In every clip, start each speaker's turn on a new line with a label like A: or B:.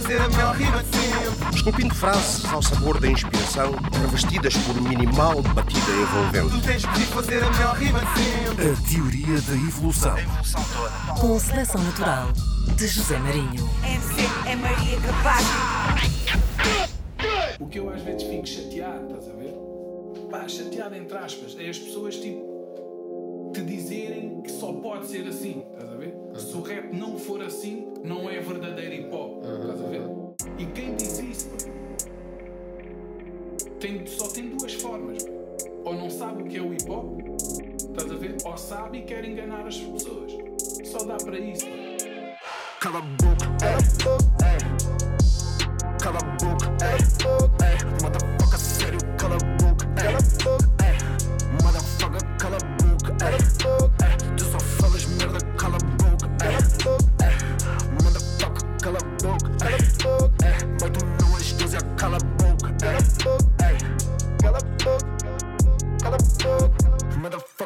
A: fazer a melhor rima de sempre.
B: Esculpindo frases ao sabor da inspiração, revestidas por minimal batida envolvente.
A: Tu tens que fazer a melhor rima de sempre.
C: A teoria da evolução.
D: Com seleção natural de José Marinho.
E: MC é Maria Capaz.
F: O que eu às vezes fico chateado, estás a ver? Pá, chateado entre aspas, é as pessoas tipo só pode ser assim, estás a ver? Se o rap não for assim, não é verdadeiro hip hop, estás a ver? E quem diz isso tem, só tem duas formas. Ou não sabe o que é o hip hop, estás a ver? Ou sabe e quer enganar as pessoas. Só dá para isso.
C: Cala a boca, é. Cala a boca, é. Motherfucker, sério, cala a boca, é.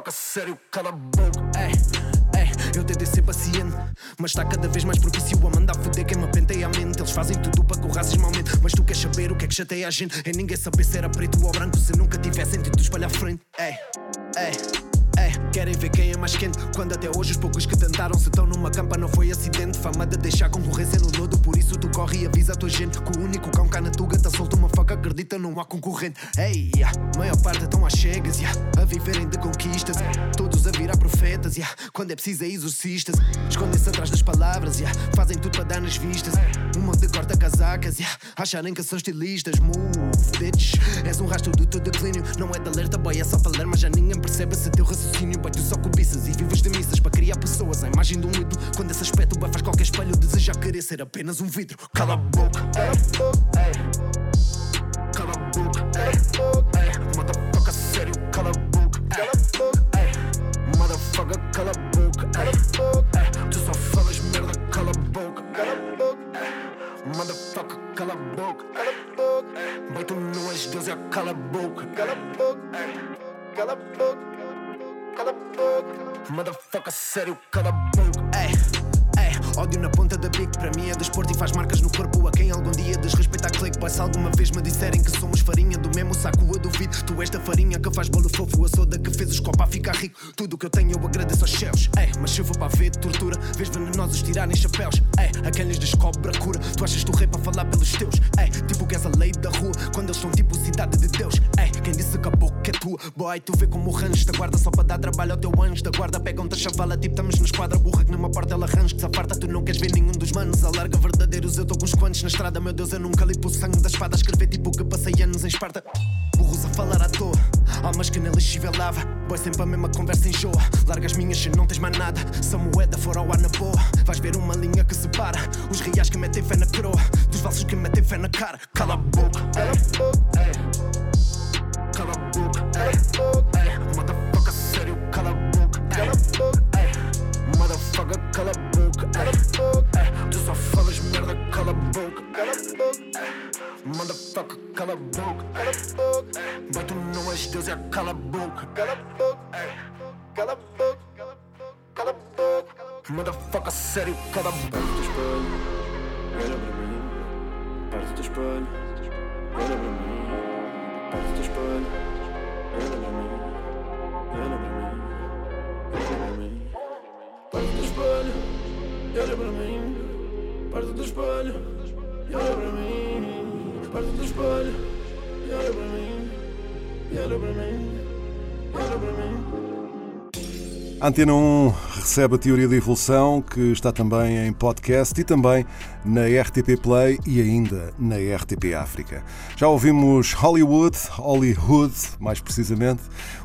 C: Motherfucker, sério, cala a boca, é. É, eu tentei ser paciente, mas está cada vez mais propício a mandar foder quem me penteia a mente. Eles fazem tudo para que o racismo aumente. Mas tu queres saber o que é que chateia a gente? É ninguém saber se era preto ou branco se nunca tiver sentido espalhar frente. É, é. Querem ver quem é mais quente? Quando até hoje os poucos que tentaram Se estão numa campa não foi acidente. Fama de deixar concorrência no lodo Por isso tu corre e avisa a tua gente Que o único cão cá na tuga Tá solto uma faca, acredita não há concorrente. Ei, yeah, maior parte estão às cegas yeah, A viverem de conquistas Todos a virar profetas yeah, Quando é preciso é exorcistas. Escondem-se atrás das palavras yeah, Fazem tudo para dar nas vistas. Um monte de corta-casacas yeah, Acharem que são estilistas. Move, bitch És um rastro do teu declínio. Não é de alerta, boy, é só ler Mas já ninguém percebe se teu raciocínio Boy, tu só cobiças e vives de missas Para criar pessoas, a imagem um ídolo Quando esse aspecto boy, faz qualquer espelho Desejar querer ser apenas um vidro Cala a boca, Cala a boca, Motherfucker, sério, cala a boca, Motherfucker, cala a boca, Tu só falas merda, cala a boca, Motherfucker, cala a boca, Boy, tu não és Deus, é cala a boca, Cala a boca, cala a boca, cala a boca, Motherfucker, sério, cala a boca, ódio na ponta da bico Para mim é desporto e faz marcas no corpo. A quem algum dia desrespeita a clique se alguma vez me disserem que somos farinha Do mesmo saco eu duvido. Tu és da farinha que faz bolo fofo A soda que fez os copa a ficar rico. Tudo que eu tenho eu agradeço aos céus. Ei, mas for para ver tortura Vês venenosos tirarem chapéus. Ei, a quem lhes descobre a cura Tu achas tu rei para falar pelos teus? Ei, tipo que és a lei da rua Quando eles são tipo cidade de Deus. Ei, quem disse que a boca é tua? Boy, tu vê como range da guarda Só para dar trabalho ao teu anjo da guarda. Pegam-te a chavala tipo estamos na esquadra Burra que numa porta ela range que se aparta Tu não queres ver nenhum dos manos Alarga verdadeiros. Eu estou com uns quantos na estrada Meu Deus eu nunca limpo o sangue da espada. Escrever tipo que passei anos em Esparta. Burros a falar à toa Almas que nem lixível lava. Sempre a mesma conversa enjoa. Larga as minhas se não tens mais nada. Se a moeda for ao ar na boa. Vais ver uma linha que separa Os reais que metem fé na coroa. Dos falsos que metem fé na cara. Cala a boca Cala a boca Cala a boca Motherfucker sério cala a boca Cala a boca Motherfucker cala a boca boca. Motherfucker cala a boca. Boy tu não és Deus é cala a boca. Cala a boca. Cala a boca. Cala a boca. Motherfucker sério cala a boca.
G: Olha para mim, parte do espelho. Olha para mim, parte do espelho. Olha para mim, olha para mim, olha para mim. Parte do espelho, olha para mim, parte do espelho. Olha para mim, parte do espelho. Olha para mim, olha para mim, olha para mim.
H: A Antena 1 recebe a teoria da evolução, que está também em podcast e também na RTP Play e ainda na RTP África. Já ouvimos Hollywood, Hollywood, mais precisamente.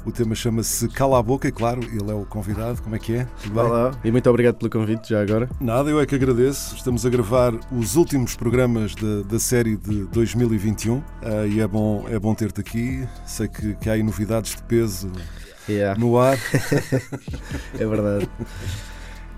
H: O tema chama-se Cala a Boca e, claro, ele é o convidado. Como é que é? Tudo bem?
I: Olá, e muito obrigado pelo convite já agora.
H: Nada, eu é que agradeço. Estamos a gravar os últimos programas da, da série de 2021 ah, e é bom, é bom ter-te aqui. Sei que, que há aí novidades de peso
I: Yeah.
H: no ar.
I: É verdade.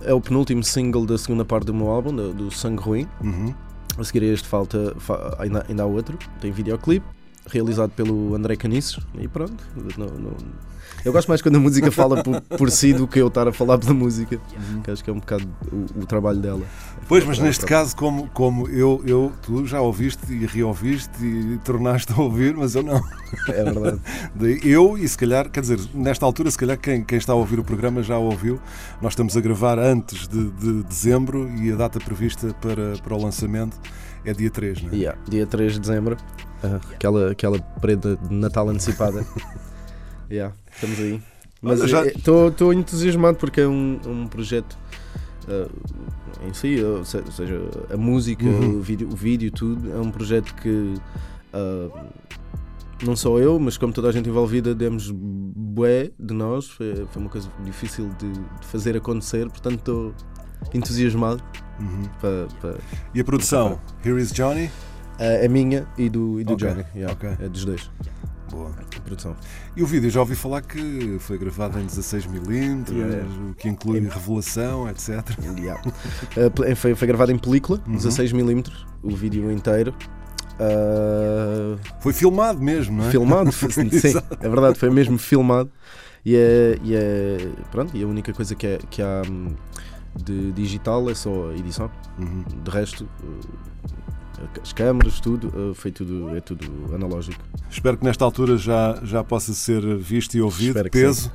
I: É o penúltimo single da segunda parte do meu álbum, do, do Sangue Ruim.
H: Uhum.
I: A seguir a este falta, fa- ainda, ainda há outro, tem videoclipe. Realizado pelo André Caniço. E pronto. não- não- Eu gosto mais quando a música fala por, por si do que eu estar a falar pela música, que acho que é um bocado o, o trabalho dela.
H: Pois, mas
I: É,
H: neste
I: pronto.
H: caso, como, como eu, eu, tu já ouviste e reouviste e tornaste a ouvir, mas eu não.
I: É verdade.
H: Eu e se calhar, quer dizer, nesta altura, se calhar quem, quem está a ouvir o programa já o ouviu. Nós estamos a gravar antes de, de dezembro e a data prevista para, para o lançamento é dia 3, não é?
I: Yeah, dia 3 de dezembro, aquela, aquela prenda de Natal antecipada. yeah, estamos aí. Mas
H: já-
I: estou entusiasmado porque é um, um projeto ah, em si, ou se- ou seja, a música,
H: Uhum.
I: o, vídeo, o vídeo, tudo, é um projeto que ah, não só eu, mas como toda a gente envolvida, demos bué de nós. Foi, foi uma coisa difícil de, de fazer acontecer, portanto estou entusiasmado
H: Uhum.
I: para. para
H: E a produção? Here is Johnny?
I: É é minha e do, e do
H: Ok,
I: Johnny. yeah,
H: ok.
I: É dos dois.
H: Boa.
I: A produção.
H: E o vídeo, já ouvi falar que foi gravado em 16mm,
I: Yeah.
H: o que inclui revelação, etc.
I: Yeah. Uh, foi, foi gravado em película,
H: Uhum.
I: 16mm, o vídeo inteiro. Uh,
H: Foi filmado mesmo, não é?
I: filmado, sim, é verdade, foi mesmo filmado. E é, e é- pronto, e a única coisa que, é, que há hum, de digital é só a edição.
H: Uhum.
I: De resto, as câmaras, tudo, uh, foi tudo, é tudo analógico.
H: Espero que nesta altura já, já possa ser visto e ouvido. Peso,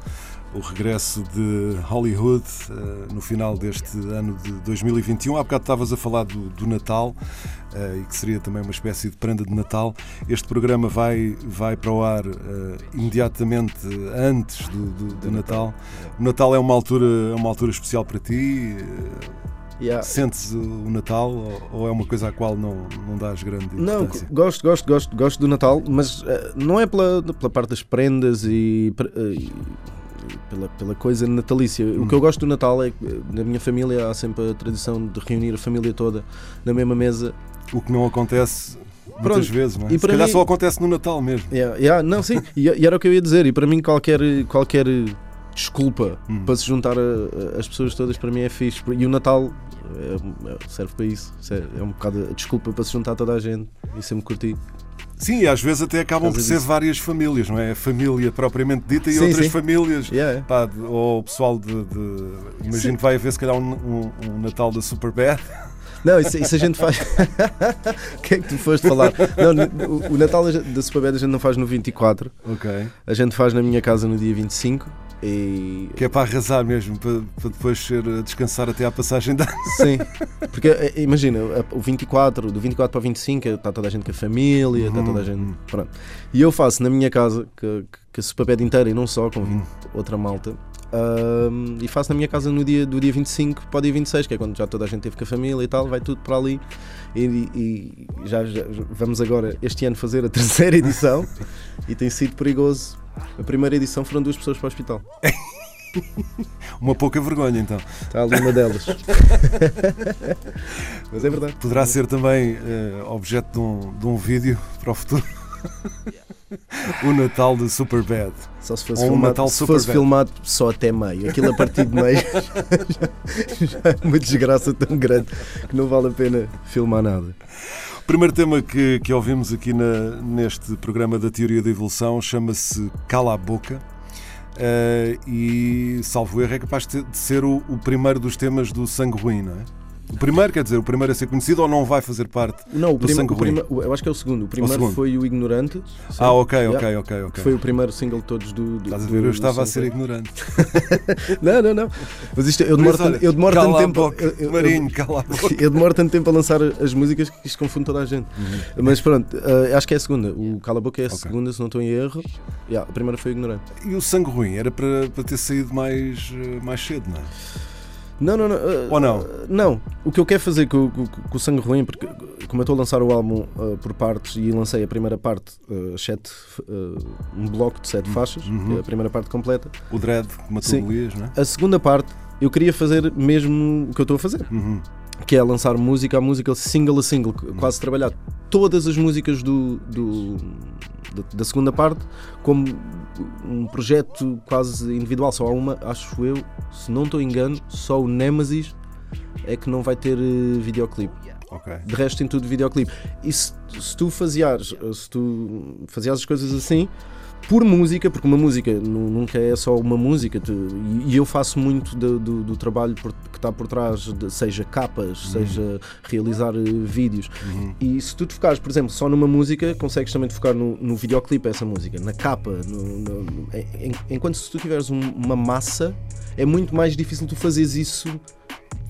H: o regresso de Hollywood eh, no final deste ano de 2021. Há bocado estavas a falar do, do Natal eh, e que seria também uma espécie de prenda de Natal. Este programa vai, vai para o ar eh, imediatamente antes do, do- do Natal. O Natal é uma altura, é uma altura especial para ti?
I: Yeah.
H: Sentes o Natal ou, ou é uma coisa à qual não, não dás grande
I: Não, gosto, gosto, gosto, gosto do Natal, mas eh, não é pela, pela parte das prendas e, e pela, pela coisa natalícia. O que eu gosto do Natal é que eh, na minha família há sempre a tradição de reunir a família toda na mesma mesa.
H: O que não acontece muitas
I: Pronto.
H: vezes, não é?
I: E
H: Se calhar
I: mim-
H: só acontece no Natal mesmo.
I: Yeah, yeah, não, sim, e, e era o que eu ia dizer. E para mim, qualquer, qualquer desculpa
H: Hum.
I: para se juntar a- a- as pessoas todas, para mim é fixe. E o Natal é- é- serve para isso. É um bocado a desculpa para se juntar toda a gente. E sempre curti.
H: Sim, e às vezes até acabam
I: Por
H: ser
I: disso.
H: várias famílias, não é? A família propriamente dita e
I: Sim,
H: outras
I: sim.
H: famílias.
I: Yeah.
H: Pá, ou o pessoal de. de- imagino que vai haver se calhar um, um- um Natal da Superbad.
I: Não, isso, isso a gente faz. O que é que tu foste falar? Não, o, o Natal da Superbad a gente não faz no 24,
H: Ok.
I: a gente faz na minha casa no dia 25 e.
H: Que é para arrasar mesmo, para, para depois ser a descansar até à passagem da.
I: Sim, porque eh, imagina, o 24, do 24 para o 25 está toda a gente com a família, está toda a gente. Pronto. E eu faço na minha casa, que, que a Superbad inteira e não só, com
H: Uhum.
I: outra malta. Ahm, e faço na minha casa no dia, do dia 25 para o dia 26, que é quando já toda a gente teve com a família e tal, vai tudo para ali. E, e já, já- vamos agora, este ano, fazer a terceira edição e tem sido perigoso. A primeira edição foram duas pessoas para o hospital.
H: Uma pouca vergonha, então.
I: Está ali uma delas. Mas é verdade.
H: Poderá ser também eh, objeto de um, de um vídeo para o futuro. o Natal de Superbad.
I: Só se fosse,
H: Ou um
I: filmado,
H: Natal
I: se
H: super
I: fosse filmado só até meio. Aquilo a partir de meio já, já é uma desgraça tão grande que não vale a pena filmar nada.
H: O primeiro tema que, que ouvimos aqui na- neste programa da Teoria da Evolução chama-se Cala a Boca. Eh, e, salvo erro, é capaz de de ser o, o primeiro dos temas do Sangue Ruim, não é? O primeiro, quer dizer, o primeiro a ser conhecido ou não vai fazer parte?
I: Não, o
H: Do Sangue
I: o o- eu acho que é o segundo. O primeiro
H: segundo.
I: foi o Ignorante. sim.
H: Ah, ok,
I: Yeah.
H: ok, ok, ok.
I: foi o primeiro single de todos do. do
H: Estás a ver? Eu estava a ser ignorante.
I: Não, não, não. Mas isto, eu demoro,
H: Mas olha,
I: tanto, eu demoro tanto
H: a
I: tempo.
H: boca,
I: eu- eu-
H: Marinho, cala a boca.
I: Eu demoro tanto tempo a lançar as músicas que isto confunde toda a gente. Mas pronto, eh, acho que é a segunda. O Cala a Boca é a
H: Uhum. Ok.
I: segunda, se não estou em erro. Yeah, a primeira foi o Ignorante.
H: E o Sangue Ruim era para, para ter saído mais, eh, mais cedo, não é?
I: Não, não, não. eh,
H: Ou não?
I: eh, não. O que eu quero fazer com, com- com o Sangue Ruim, porque como eu estou a lançar o álbum eh, por partes e lancei a primeira parte, eh, sete, eh, um bloco de sete faixas, que é a primeira parte completa.
H: O Dread, matou
I: Sim.
H: o Luís, não é?
I: A segunda parte, eu queria fazer mesmo o que eu estou a fazer.
H: Uhum.
I: que é lançar música a música, single a single,
H: Uhum.
I: quase trabalhar todas as músicas do, do- da, da segunda parte como um projeto quase individual. Só há uma, acho eu, se não estou engano, só o Nemesis é que não vai ter eh, videoclipe.
H: Ok.
I: De resto tem tudo videoclipe. E se, se tu fazias, se tu fazias as coisas assim, por música, porque uma música nu- nunca é só uma música, e, eu faço muito do, do- do trabalho que está por trás, de- seja capas, seja realizar eh, vídeos. E se tu te focares, por exemplo, só numa música, consegues também te focar no, no videoclipe essa música, na capa. no- no- em- enquanto se tu tiveres um- uma massa, é muito mais difícil tu fazeres isso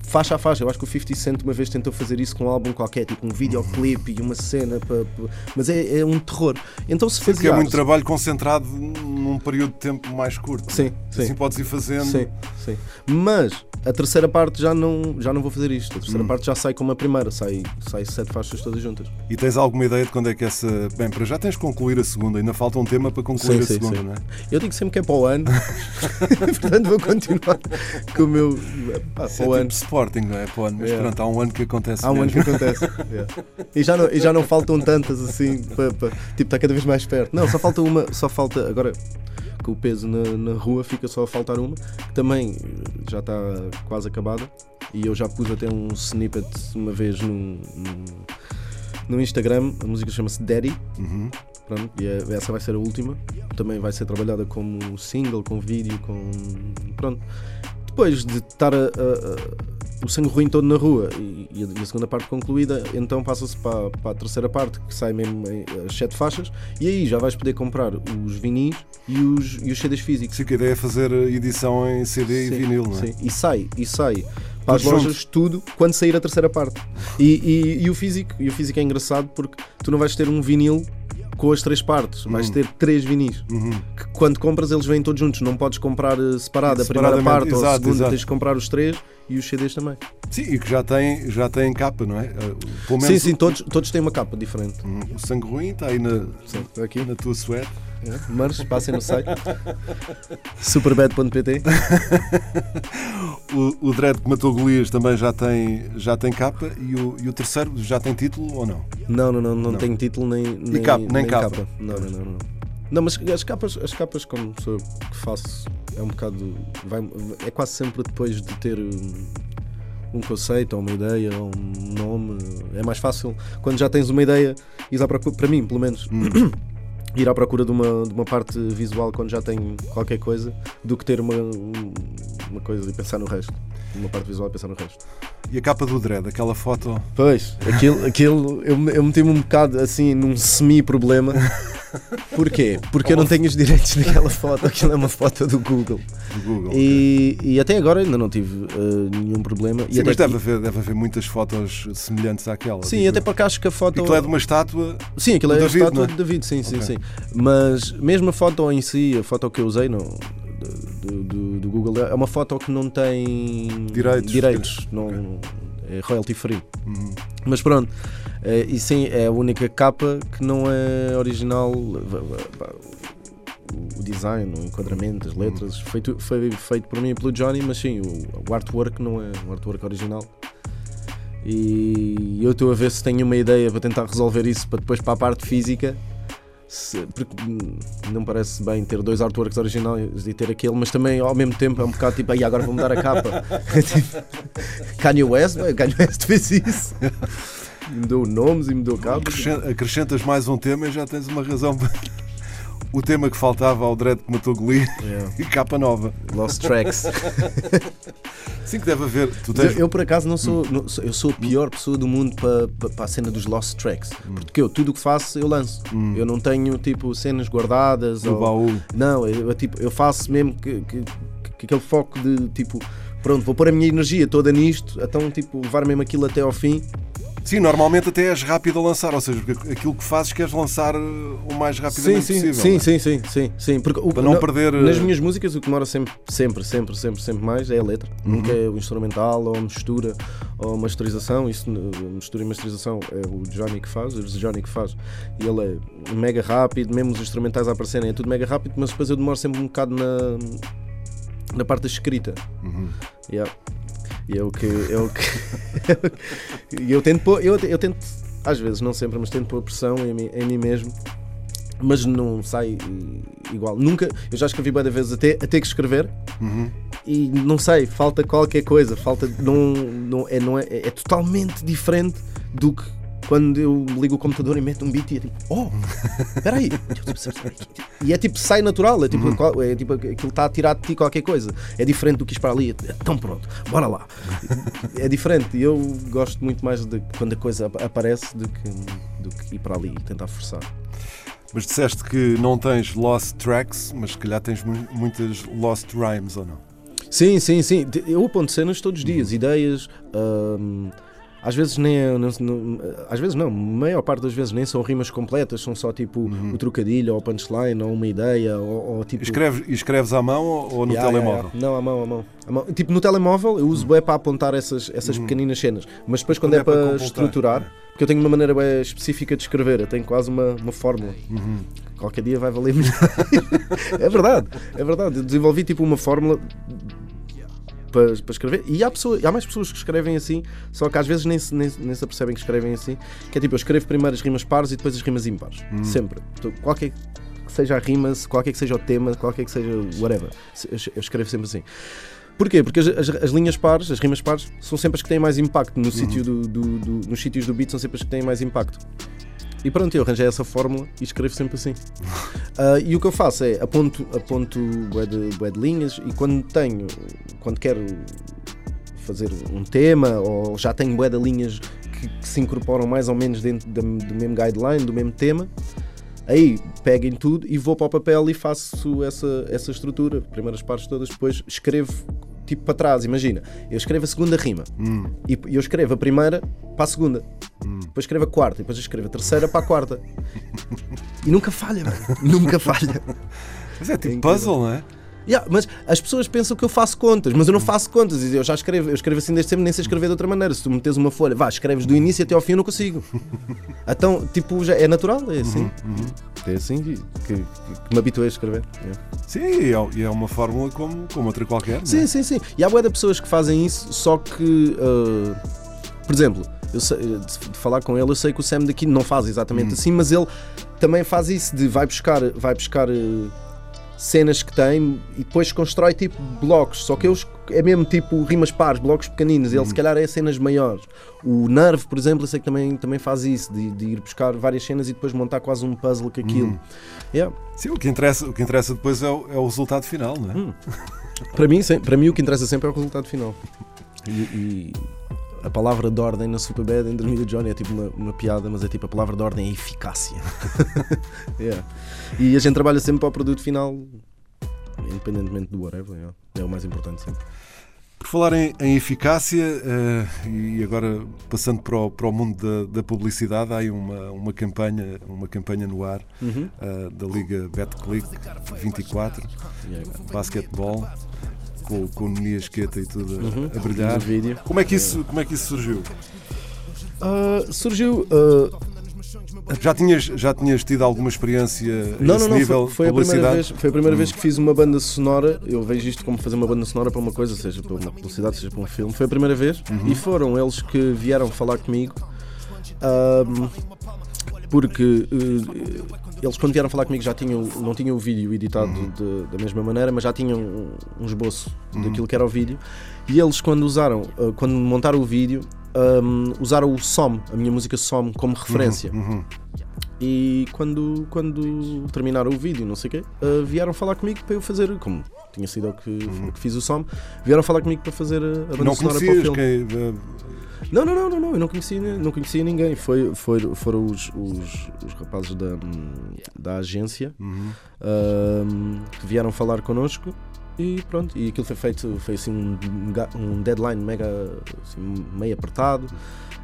I: faixa a faixa. Eu acho que o 50 Cent uma vez tentou fazer isso com um álbum qualquer, tipo um videoclipe e uma cena, pa- pa- mas é, é um terror. Então se
H: Porque é muito trabalho concentrado num período de tempo mais curto.
I: Sim, sim.
H: Assim podes ir fazendo.
I: Sim, sim. Mas a terceira parte já não, já não vou fazer isto. A terceira parte já sai como a primeira, sai, sai sete faixas todas juntas.
H: E tens alguma ideia de quando é que essa. Bem, para já tens de concluir a segunda, ainda falta um tema para concluir
I: Sim,
H: a
I: sim,
H: segunda,
I: sim.
H: não é?
I: Eu digo sempre que é para o ano, portanto vou continuar com o meu. Para o
H: é
I: ano.
H: tipo Sporting, não é? Ano, mas
I: Yeah.
H: pronto, há um ano que acontece.
I: Há um ano que
H: mesmo.
I: acontece. Yeah. E, já não, e já não faltam tantas assim, pa- pa- tipo, está cada vez mais perto. Não, só falta uma, só falta. Agora, com o peso na, na rua, fica só a faltar uma, que também já está quase acabada. E eu já pus até um snippet uma vez no, no, no Instagram. A música chama-se Daddy.
H: Uhum.
I: Pronto, e é- essa vai ser a última. Também vai ser trabalhada como single, com vídeo, com. Pronto. Depois de estar a- a- o sangue ruim todo na rua e, e a, segunda parte concluída, então passa-se para, para a terceira parte, que sai mesmo em, as sete faixas, e aí já vais poder comprar os vinis e os, e os CDs físicos.
H: Sim, que a ideia é fazer edição em CD
I: Sim,
H: e vinil, não é?
I: sim. E sai, e sai para as lojas tudo quando sair a terceira parte. E, e- e o físico, e o físico é engraçado porque tu não vais ter um vinil com as três partes, vais
H: Uhum.
I: ter três vinis. Que quando compras eles vêm todos juntos, não podes comprar eh, separado a primeira parte ou a
H: exato,
I: segunda,
H: exato.
I: tens de comprar os três e os CDs também.
H: Sim, e que já tem, já tem capa, não é? Uh, Pelo menos
I: Sim, sim, todos, todos têm uma capa diferente.
H: Hum, O sangue ruim está aí na,
I: Sim, aqui.
H: na tua suéte.
I: É, Mas passem no site superbad.pt.
H: O, o Dread que matou Golias também já tem, já tem capa e o, e o terceiro já tem título ou não?
I: Não, não, não, não,
H: Não.
I: tem título nem, nem,
H: capa, nem capa.
I: Não, não, não, não. Não, mas as capas, as capas como sou que faço, é um bocado. Vai, é quase sempre depois de ter um, um conceito, ou uma ideia, ou um nome. É mais fácil quando já tens uma ideia, ir à procura, para mim, pelo menos, ir à procura de uma, de uma parte visual quando já tenho qualquer coisa, do que ter uma, um- uma coisa e pensar no resto. Uma parte visual e pensar no resto.
H: E a capa do Dread, aquela foto.
I: Pois, aquilo, aquilo eu, eu meti-me um bocado assim num semi-problema. Porquê? Porque eu não tenho os direitos daquela foto, aquilo é uma foto do Google.
H: do Google.
I: E, e até agora ainda não tive eh, nenhum problema.
H: Sim, mas deve haver, deve haver muitas fotos semelhantes àquela.
I: Sim,
H: digo
I: até
H: eu.
I: porque acho que a foto.
H: Aquilo é de uma estátua.
I: Sim, aquilo é a estátua
H: é?
I: de David, sim, sim,
H: Ok.
I: sim. Mas mesmo a foto em si, a foto que eu usei não, do, do- do Google, é uma foto que não tem
H: Direitos.
I: direitos não, é royalty free.
H: Uhum.
I: Mas pronto, eh, e sim, é a única capa que não é original. O design, o enquadramento, as letras, foi, tu- foi feito por mim e pelo Johnny, mas sim, o, o artwork não é um artwork original. E eu estou a ver se tenho uma ideia para tentar resolver isso para depois para a parte física. Se- porque não parece bem ter dois artworks originais e ter aquele, mas também ao mesmo tempo é um bocado tipo, aí agora vou mudar a capa. tipo, Kanye West, Kanye West fez isso. E mudou nomes e mudou capas.
H: Acrescen- Acrescentas mais um tema e já tens uma razão. para- o tema que faltava ao Dread que matou Golias
I: Yeah.
H: e capa nova.
I: Lost Tracks.
H: Sim, que deve haver. Tu
I: Eu,
H: tens.
I: eu, por acaso não sou, não sou- eu sou a pior pessoa do mundo para, para, para a cena dos Lost Tracks. Porque eu tudo o que faço eu lanço. Eu não tenho tipo cenas guardadas.
H: No
I: ou-
H: baú.
I: Não, eu, eu, tipo, eu faço mesmo que, que, que aquele foco de tipo, pronto, vou pôr a minha energia toda nisto, então tipo, levar mesmo aquilo até ao fim.
H: Sim, normalmente até és rápido a lançar, ou seja, aquilo que fazes queres lançar uh, o mais
I: Sim,
H: rapidamente
I: sim,
H: possível.
I: sim,
H: não é?
I: sim, sim, sim, sim. Porque o-
H: Para não
I: na-
H: perder,
I: Nas
H: eh,
I: minhas músicas o que demora sempre, sempre, sempre, sempre, sempre mais é a letra.
H: Uhum.
I: Nunca é o instrumental ou a mistura ou a masterização. Isso, mistura e masterização é o Johnny que faz, o Johnny que faz. E ele é mega rápido, mesmo os instrumentais a aparecerem é tudo mega rápido, mas depois eu demoro sempre um bocado na, na parte da escrita.
H: Uhum.
I: Yeah. E é o que. É o que eu tento pôr, eu, eu tento, às vezes, não sempre, mas tento pôr pressão em, mim- em mim mesmo. Mas não sai igual. Nunca. Eu já escrevi várias vezes até, a ter que escrever
H: Uhum.
I: e não sei, falta qualquer coisa. Falta. Não, não, é, não é, é totalmente diferente do que quando eu ligo o computador e meto um beat e é tipo, oh, espera aí. E é tipo, sai natural, é tipo, é tipo aquilo está a tirar de ti qualquer coisa. É diferente do que para ali. Então pronto, bora lá. É diferente. E eu gosto muito mais de quando a coisa ap- aparece do que, do que ir para ali e tentar forçar.
H: Mas disseste que não tens lost tracks, mas se calhar tens mu- muitas lost rhymes ou não?
I: Sim, sim, sim. Eu aponto cenas todos os dias, ideias. hum, às vezes nem é- não, não- às vezes não, a maior parte das vezes nem são rimas completas, são só tipo o trocadilho ou o punchline ou uma ideia ou, ou tipo
H: Escreves, escreves à mão ou, no
I: Yeah, yeah,
H: telemóvel?
I: yeah. Não, à mão, à mão. À mão. Tipo, no telemóvel eu uso bué para apontar essas, essas pequeninas cenas. Mas depois, quando,
H: Quando
I: é,
H: é para
I: estruturar, porque eu tenho uma maneira bué específica de escrever, eu tenho quase uma, uma fórmula. Qualquer dia vai valer melhor. é verdade, é verdade. Eu desenvolvi tipo uma fórmula para, para escrever. E há, pessoa, há mais pessoas que escrevem assim, só que às vezes nem se, nem, nem se apercebem que escrevem assim. Que é tipo, eu escrevo primeiro as rimas pares e depois as rimas ímpares. Sempre. Então, qualquer que seja a rima, qualquer que seja o tema, qualquer que seja whatever. Eu, escrevo sempre assim. Porquê? Porque as, as- as linhas pares, as rimas pares, são sempre as que têm mais impacto. No sítio do, do- do- nos sítios do beat são sempre as que têm mais impacto. E pronto, eu arranjei essa fórmula e escrevo sempre assim. Ah, e o que eu faço é aponto, aponto bué de, bué de linhas e quando tenho, quando quero fazer um tema ou já tenho bué de linhas que, que se incorporam mais ou menos dentro da- do mesmo guideline, do mesmo tema, aí pego em tudo e vou para o papel e faço essa, essa estrutura, primeiras partes todas, depois escrevo tipo para trás, imagina, eu escrevo a segunda rima e eu escrevo a primeira para a segunda, depois escrevo a quarta e depois escrevo a terceira para a quarta. E nunca falha, mano. nunca falha.
H: Mas é tipo
I: incrível.
H: puzzle, não é?
I: Yeah, mas as pessoas pensam que eu faço contas, mas eu não faço contas. Eu já escrevo, eu escrevo assim desde sempre, nem sei escrever de outra maneira. Se tu metes uma folha, vá, escreves do início até ao fim, eu não consigo. Então, tipo, já é natural, é assim. É assim que, que- que me habituei a escrever. yeah.
H: Sim, e é, é uma fórmula como, como outra qualquer. é?
I: Sim, sim, sim. E há boa de pessoas que fazem isso, só que, uh, por exemplo, eu sei- de de falar com ele, eu sei que o Sam daqui não faz exatamente assim, mas ele também faz isso de vai buscar, vai buscar uh, cenas que tem e depois constrói tipo blocos, só que eu é mesmo tipo rimas pares, blocos pequeninos, ele se calhar é cenas maiores. O Nerve, por exemplo, eu sei que também, também faz isso, de, de ir buscar várias cenas e depois montar quase um puzzle com aquilo. Yeah.
H: Sim, o que interessa, o que interessa depois é o, é o resultado final, não é?
I: Hum. Para mim, para mim o que interessa sempre é o resultado final. E, e a palavra de ordem na Superbad entre mim e o Johnny é tipo uma, uma piada, mas é tipo a palavra de ordem é eficácia. Yeah. E a gente trabalha sempre para o produto final, independentemente do whatever. yeah. É o mais importante sempre.
H: Por falar em, em eficácia, eh, e agora passando para o, para o mundo da, da publicidade, há aí uma, uma, campanha, uma campanha no ar
I: Uhum.
H: eh, da Liga BetClick 24,
I: Yeah.
H: basquetebol, com, com o Nunia Esqueta e tudo a-
I: Uhum.
H: a brilhar.
I: Vídeo.
H: Como é, que isso, como é que isso surgiu?
I: Ah, surgiu. ah,
H: Já tinhas, já tinhas tido alguma experiência
I: Não, não, não.
H: nível
I: Foi, foi a primeira vez, foi a primeira vez que fiz uma banda sonora. Eu vejo isto como fazer uma banda sonora para uma coisa, seja para uma publicidade, seja para um filme. Foi a primeira vez e foram eles que vieram falar comigo. ahm, porque eh, eles quando vieram falar comigo já tinham, não tinham o vídeo editado de- da mesma maneira, mas já tinham um, um esboço daquilo que era o vídeo. E eles quando usaram, eh, quando montaram o vídeo, ahm, usaram o SOM, a minha música SOM, como referência.
H: Uhum.
I: E quando, quando terminaram o vídeo, não sei o quê, uh, vieram falar comigo para eu fazer, como tinha sido eu que, que fiz o som, vieram falar comigo para fazer a, a banda
H: Não
I: sonora para o filme.
H: quem, eh,
I: Não, não, não, não, não, eu não conhecia, não conhecia ninguém. Foi, foi, foram os, os, os rapazes da, da agência
H: Uhum.
I: um, que vieram falar connosco e pronto. E aquilo foi feito, foi assim um, um deadline mega, assim, meio apertado.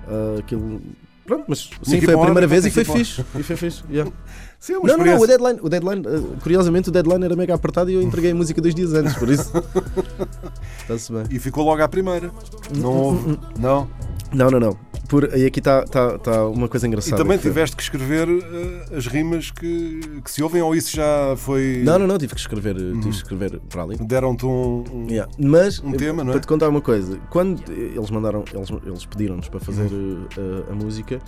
I: Uh, aquilo, pronto, mas sim, foi a primeira vez e foi fixe. E foi fixe, yeah.
H: Sim, é
I: Não, não, não, o deadline, o deadline uh, curiosamente o deadline era mega apertado e eu entreguei a música dois dias antes, por isso. Está-se bem.
H: E ficou logo à primeira. Não houve. Não.
I: Não, não, não. Por, e aqui está tá, tá uma coisa
H: E
I: engraçada.
H: também
I: que
H: tiveste que escrever eh, as rimas que, que se ouvem, ou isso já foi.
I: Não, não, não, tive que escrever, tive que escrever para ali.
H: Deram-te um. um-
I: Yeah. Mas,
H: Um tema, não é?
I: para te contar uma coisa, quando eles mandaram, eles, eles pediram-nos para fazer
H: Uhum.
I: uh, a, música,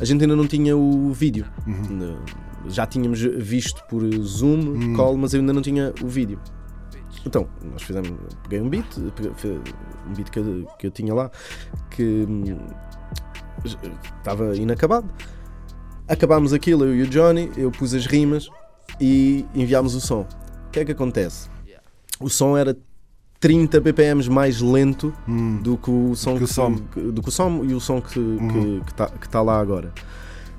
I: a gente ainda não tinha o vídeo.
H: Uhum.
I: Já tínhamos visto por Zoom,
H: Uhum.
I: call, mas eu ainda não tinha o vídeo. Então, nós fizemos, peguei um beat, um beat que eu, que eu tinha lá, que hum, estava inacabado. Acabámos aquilo, eu e o Johnny, eu pus as rimas e enviámos o som. O que é que acontece? O som era 30 BPMs mais lento do que o som
H: que o som.
I: que- do que o som e o som que está que tá lá agora.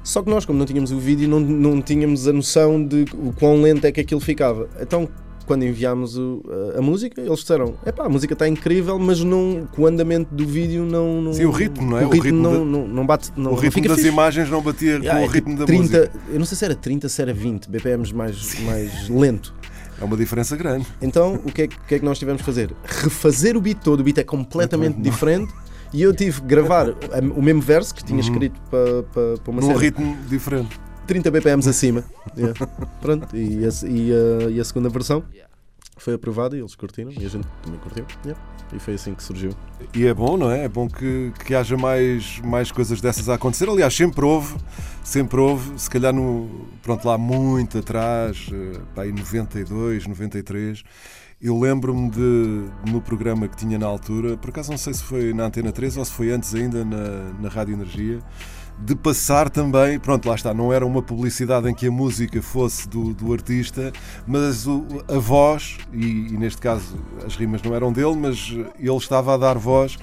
I: Só que nós, como não tínhamos o vídeo, não, não tínhamos a noção de o quão lento é que aquilo ficava. Então, quando enviámos o- a, a música, eles disseram: epá, a música está incrível, mas não, com o andamento do vídeo não. não
H: Sim, o ritmo, não é?
I: O
H: O
I: ritmo,
H: ritmo
I: não, não, não bate. Não,
H: o ritmo das
I: fixe.
H: imagens não batia
I: Ah,
H: com
I: é
H: o ritmo
I: tipo
H: da
I: 30,
H: música.
I: Eu não sei se era 30, se era 20 BPMs mais, mais lento.
H: É uma diferença grande.
I: Então, o que, é, que- o que é que nós tivemos que fazer? Refazer o beat todo, o beat é completamente diferente e eu tive que gravar o mesmo verso que tinha escrito para, para, para uma
H: Num
I: cena.
H: ritmo diferente.
I: 30 BPMs acima. Yeah. Pronto, e a, e, a, e a segunda versão foi aprovada e eles curtiram e a gente também curtiu. Yeah. E foi assim que surgiu.
H: E é bom, não é? É bom que, que haja mais, mais coisas dessas a acontecer. Aliás, sempre houve, sempre houve, se calhar no, pronto, lá muito atrás, eh, aí 92, 93, eu lembro-me de, no programa que tinha na altura, por acaso não sei se foi na Antena 3 ou se foi antes ainda na, na Rádio Energia, de passar também, pronto, lá está, não era uma publicidade em que a música fosse do, do artista, mas o- a voz, e, e neste caso as rimas não eram dele, mas ele estava a dar voz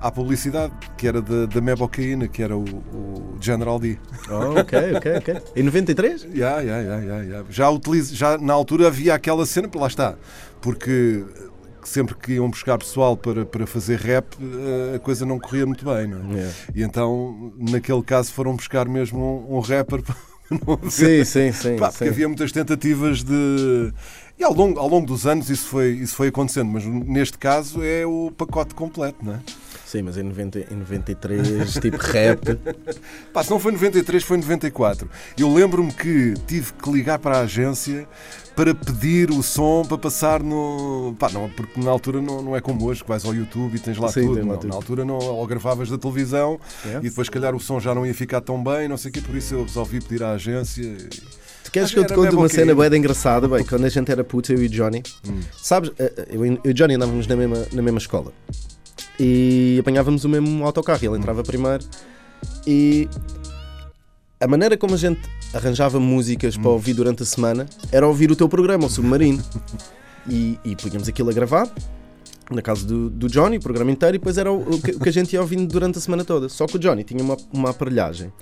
H: à publicidade, que era da, da Mebocaína, que era o, o General D.
I: Oh, ok, ok, ok. Em 93?
H: Ya, ya, ya, ya, ya. Já, utilizo, já na altura havia aquela cena, lá está, porque sempre que iam buscar pessoal para, para fazer rap, eh, a coisa não corria muito bem, não é?
I: Yeah.
H: E então, naquele caso, foram buscar mesmo um, um rapper
I: Sim, sim, sim.
H: Pá, porque
I: sim.
H: havia muitas tentativas de. E ao longo, ao longo dos anos isso foi, isso foi acontecendo, mas neste caso é o pacote completo, não é?
I: Sim, mas em, 90, em 93, tipo rap.
H: Pá, se não foi 93, foi 94. Eu lembro-me que tive que ligar para a agência para pedir o som para passar no. Pá, não, porque na altura não, não é como hoje, que vais ao YouTube e tens lá
I: Sim,
H: tudo.
I: tem lá
H: Não,
I: tudo.
H: Na altura não, ou gravavas da televisão
I: Yeah.
H: e depois, se calhar, o som já não ia ficar tão bem, não sei o quê, por isso eu resolvi pedir à agência. e-
I: Tu queres
H: Mas
I: que eu te conte uma cena bem engraçada, bem, quando a gente era puto, eu e o Johnny,
H: Hum.
I: sabes, eh, eh, eu e o Johnny andávamos na mesma, na mesma escola e apanhávamos o mesmo autocarro,
H: Hum.
I: ele entrava primeiro e a maneira como a gente arranjava músicas
H: Hum.
I: para ouvir durante a semana era ouvir o teu programa, o Submarino, e, e punhamos aquilo a gravar. Na casa do, do Johnny, o programa inteiro, e depois era o, o que, o que a gente ia ouvindo durante a semana toda. Só que o Johnny tinha uma, uma aparelhagem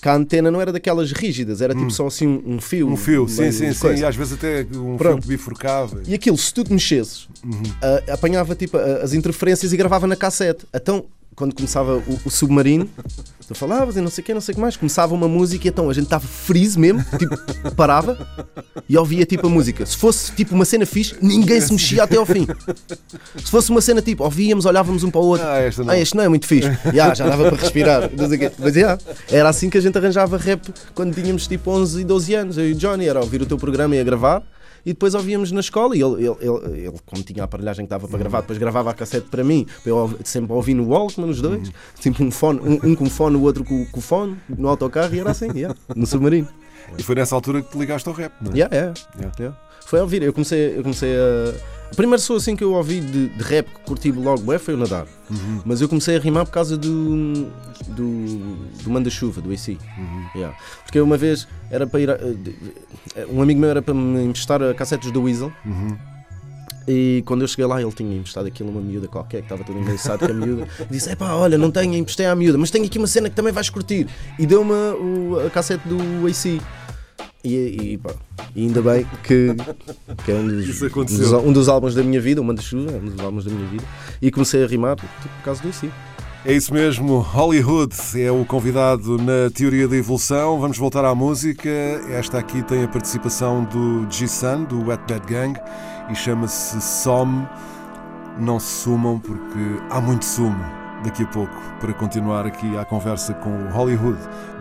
I: que a antena não era daquelas rígidas, era tipo só assim um, um fio.
H: Um fio, sim, sim, sim. E às vezes até um fio
I: Pronto.
H: que bifurcava.
I: E aquilo, se tu te mexesses, ah, apanhava tipo a- as interferências e gravava na cassete. Então, quando começava o, o submarino, tu falavas e não sei o que, não sei o que mais, começava uma música e então a gente estava freeze mesmo, tipo, parava e ouvia tipo a música. Se fosse tipo uma cena fixe, ninguém se mexia até ao fim. Se fosse uma cena tipo, ouvíamos, olhávamos um para o outro.
H: Ah, esta não.
I: Ah, este não é muito fixe. Já, já dava para respirar. Não sei o quê. Mas já, era assim que a gente arranjava rap quando tínhamos tipo 11 e 12 anos. Eu e o Johnny era ouvir o teu programa e a gravar. E depois ouvíamos na escola e ele, ele, ele, ele, como tinha a aparelhagem que dava para gravar, depois gravava a cassete para mim, para eu sempre ouvir no Walkman os dois, tipo um, fone, um, um com fone, o outro com, com fone, no autocarro e era assim, yeah, no submarino.
H: E foi nessa altura que te ligaste ao rap, não é?
I: Yeah, yeah,
H: Yeah.
I: yeah. Foi a ouvir, eu comecei, eu comecei a. A primeira pessoa assim que eu ouvi de, de rap que curti logo bué foi o Nadar. Mas eu comecei a rimar por causa do. do. do Manda-Chuva, do AC. Yeah. Porque uma vez era para ir. a- de- um amigo meu era para me emprestar a cassetes do Weasel. E quando eu cheguei lá, ele tinha emprestado aquilo a uma miúda qualquer que estava todo engraçado com a miúda. E disse: Epá, olha, não tenho, emprestei à miúda, mas tenho aqui uma cena que também vais curtir. E deu-me a cassete do AC. E, e, pá, e ainda bem que, que é um dos, um dos, um dos álbuns da minha vida, o Manda Chuva, é um dos álbuns da minha vida. E comecei a rimar tipo, por causa do AC.
H: É isso mesmo, Hollywood é o convidado na Teoria da Evolução. Vamos voltar à música. Esta aqui tem a participação do G-Sun, do Wet Bad Gang, e chama-se Some. Não se sumam porque há muito sumo daqui a pouco para continuar aqui a conversa com o Hollywood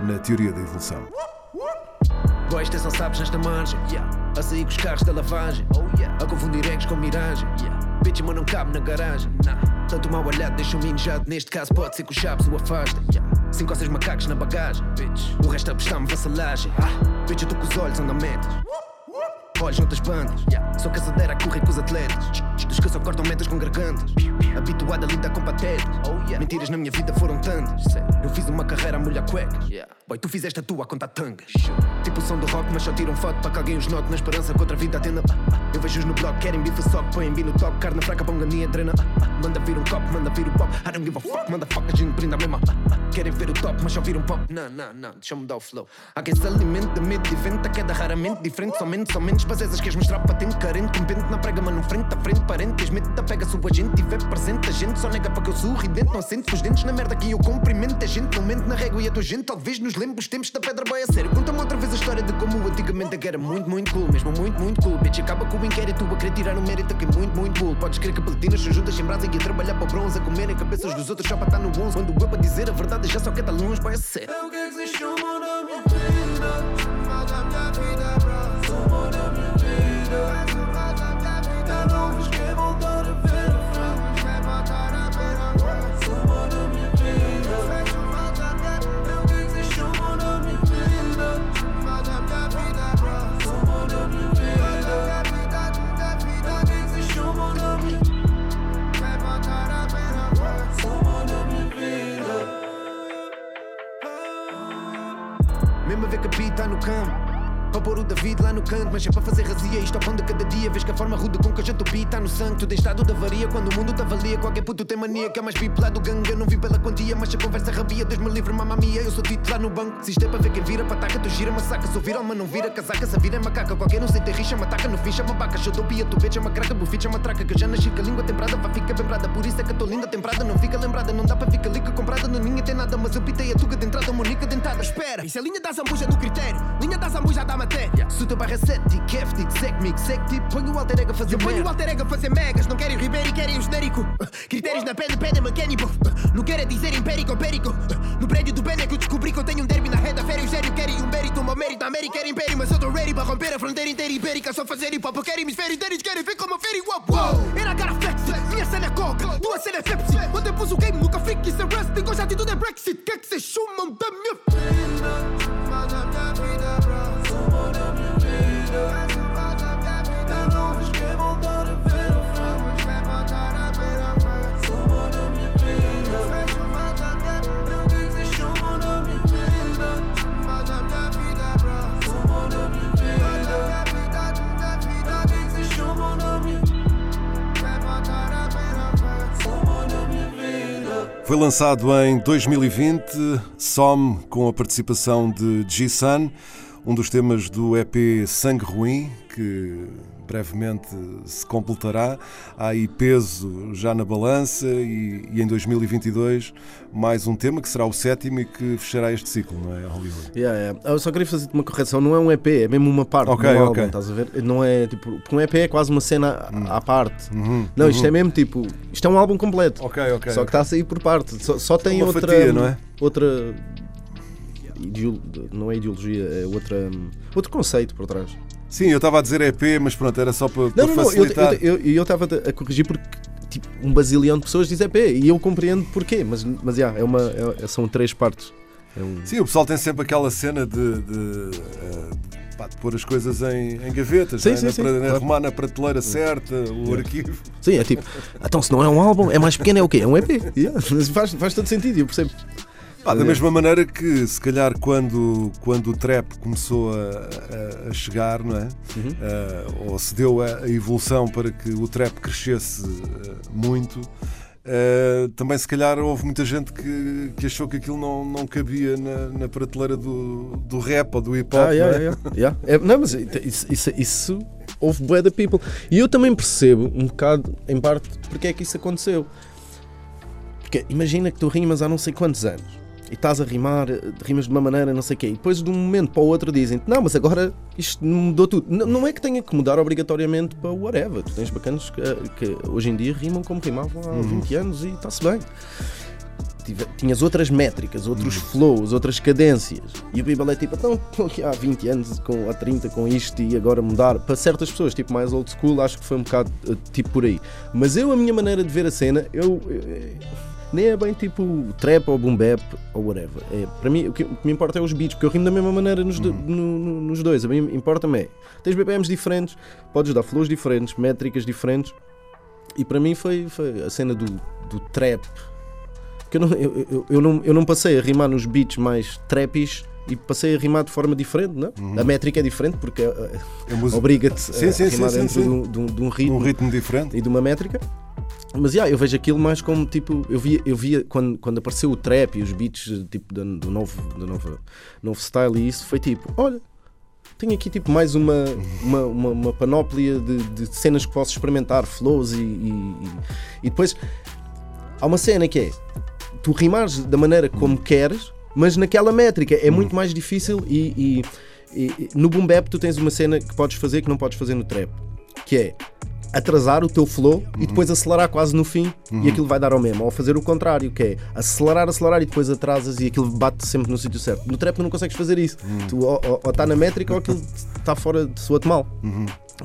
H: na Teoria da Evolução.
C: Boys, atenção, sabes nesta margem. A sair com os carros da lavagem. A confundir egos com miragem. Bitch, mas não cabe na garagem. Tanto mal olhado deixa um minjado. Neste caso, pode ser que os chaves o afastem. Cinco ou seis macacos na bagagem. O resto a prestar-me vassalagem. Bitch, eu tô com os olhos metas. Olhos noutras bandas. Sou caçadeira a correr com os atletas. Dos que só cortam metas com gargantas. Habituado a lidar com patetas. Mentiras na minha vida foram tantas. Eu fiz uma carreira a molhar cuecas. Boy, tu fizeste a tua a contar tangas. Tipo som do rock, mas só tiram foto para que alguém os note. Na esperança que outra vida atenda. Eu vejo-os no bloco, querem bife só, põem bi no top. Carne fraca, pão ganinha, drena. Manda vir um copo, manda vir o pop. I don't give a fuck, manda fuck, a gente brinda a mesma. Querem ver o top, mas só viram pop. Não, não, não, deixa-me dar o flow. Há quem se alimente de medo de vento, a queda raramente diferente. Somente, somente, basezas queres mostrar patente, carente. Com pente na prega, mano, frente a frente, parente. Tens medo pega, sua gente, tiver presente. A gente só nega para que eu sorridente, não assente. Os dentes na merda que eu cumprimento. A gente não mente na régua e a tua gente talvez nos lembre os tempos da pedra boia a sério. Conta-me outra vez a história de como antigamente que era muito, muito cool. Mesmo muito, muito cool. Bitch, acaba com o inquérito a querer tirar o mérito que é muito, muito cool. Podes crer que platinas são juntas sem brasa e a trabalhar para o bronze. A comerem cabeças dos outros só para estar no 11. Quando eu para dizer a verdade já só quer estar longe, boy, a sério.
A: É o que é que se chama
C: no campo. Para pôr o David lá no canto, mas é para fazer razia. Isto ao pão de cada dia. Vês que a forma rude com que a gente beat tá no sangue. Tudo em estado de avaria quando o mundo te avalia. Qualquer puto tem mania que é mais VIP lá do gangue. Eu não vim pela quantia, mas a conversa rabia. Deus me livre, mamma mia. Eu sou titular no banco. Se isto é para ver quem vira, pataca, tu gira, massacra. Sou viral, mas não vira casaca. Se a vida é macaca, qualquer um sem ter rixa, mataca. No fim chama vaca. Xodopia, tu vês, chama craca. Bufi, chama traca. Que eu já nasci com a língua temperada, vai ficar bembrada. Por isso é que tô linda, temperada. Não fica lembrada, não dá para ficar liga comprada. No ninho tem nada, mas eu pitei a tuga de entrada. Monica dentada. Espera, isso é linha da zambuja do critério. Linha da zambuja da matéria. Se o teu barra é sec, mix, sec, tipo, põe o alter ego a fazer
J: Eu ponho o alter ego a fazer megas, não querem Ribeiro e querem o genérico. Critérios na pele, pele mecânico. Não querem dizer empérico, empérico. No prédio do Ben é que eu descobri que eu tenho um derby na reta, férias, sério, querem um mérito, uma mérito, América era império, mas eu tô ready para romper a fronteira inteira ibérica, só fazer hip hop, eu quero hemisfério inteiro, eles querem ver como eu feri, uau, uau. Era cara flex, minha cena é coca, tua cena é Pepsi. Ontem pus o game, nunca fique, isso é wrestling, hoje a atitude é Brexit, quer que vocês chumam da minha
H: Foi lançado em 2020, Some, com a participação de G-Sun, um dos temas do EP Sangue Ruim, que brevemente se completará. Há aí peso já na balança e, e em 2022 mais um tema que será o sétimo e que fechará este ciclo, não é, Hollywood?
I: Yeah, yeah. Eu só queria fazer uma correção, não é um EP, é mesmo uma parte
H: Ok,
I: do álbum,
H: ok.
I: estás a ver? Não é tipo, porque um EP é quase uma cena à parte.
H: Uhum,
I: Não, isto
H: uhum.
I: é mesmo tipo, isto é um álbum completo. Só que está a sair por parte. Só, só tem
H: Uma
I: outra.
H: fatia, não é?
I: Outra. ideo- Não é ideologia, é outra. Outro conceito por trás.
H: Sim, eu estava a dizer EP, mas pronto, era só para, para
I: Não, não, não. Eu
H: facilitar.
I: eu- eu- estava a corrigir porque tipo, um bazilhão de pessoas diz EP e eu compreendo porquê, mas, mas yeah, é uma, é- são três partes. É um-
H: Sim, o pessoal tem sempre aquela cena de, de, eh, pá, de pôr as coisas em, em gavetas,
I: Sim,
H: não é?
I: sim,
H: Na
I: sim,
H: pra-
I: claro.
H: arrumar na prateleira certa, o arquivo.
I: Sim, é tipo, então se não é um álbum, é mais pequeno, é o quê? É um EP. Yeah, faz, faz todo sentido, eu percebo.
H: Pá, da mesma maneira que, se calhar, quando, quando o trap começou a, a- chegar, não é?
I: Uhum.
H: Eh, ou se deu a, a evolução para que o trap crescesse eh, muito, eh, também, se calhar, houve muita gente que, que achou que aquilo não, não cabia na, na prateleira do, do rap ou do hip hop.
I: Ah, yeah,
H: não é?
I: yeah, yeah. É, não, mas isso, isso, isso houve bué da people. E eu também percebo um bocado, em parte, porque é que isso aconteceu. Porque imagina que tu rimas há não sei quantos anos e estás a rimar, rimas de uma maneira, não sei o quê, e depois de um momento para o outro dizem não, mas agora isto mudou tudo. N- não é que tenha que mudar obrigatoriamente para whatever. Tu tens bacanas que, que hoje em dia rimam como rimavam há 20 anos e está-se bem. Tive- tinhas outras métricas, outros flows, outras cadências. E o Bíblia é tipo, então há 20 anos, com, há 30 com isto e agora mudar. Para certas pessoas, tipo mais old school, acho que foi um bocado eh, tipo por aí. Mas eu, a minha maneira de ver a cena, eu. eh, nem é bem tipo trap ou boom bap ou whatever. É, para mim, o que, o que me importa é os beats, porque eu rimo da mesma maneira nos, do- no- no- nos dois. A mim importa-me é. Tens BPMs diferentes, podes dar flows diferentes, métricas diferentes. E para mim foi, foi a cena do, do trap. Que eu, não, eu, eu, eu não, eu não passei a rimar nos beats mais trappies e passei a rimar de forma diferente, não? A métrica é diferente porque
H: música-
I: obriga-te a
H: sim,
I: rimar
H: sim,
I: dentro
H: sim.
I: De, um, de um- de um ritmo
H: Um ritmo diferente.
I: e de uma métrica. Mas yeah, eu vejo aquilo mais como tipo, eu via, eu via quando, quando apareceu o trap e os beats tipo, da- do, novo, do novo, novo style e isso foi tipo, olha, tenho aqui tipo mais uma, uma, uma, uma panóplia de, de cenas que posso experimentar, flows e, e, e- e depois há uma cena que é tu rimares da maneira como queres, mas naquela métrica é muito mais difícil e, e- e- no boom bap tu tens uma cena que podes fazer que não podes fazer no trap, que é atrasar o teu flow e depois acelerar quase no fim e aquilo vai dar ao mesmo. Ou fazer o contrário, que é acelerar, acelerar e depois atrasas e aquilo bate sempre no sítio certo. No trap tu não consegues fazer isso. Tu ou está na métrica ou aquilo está fora de soa-te mal.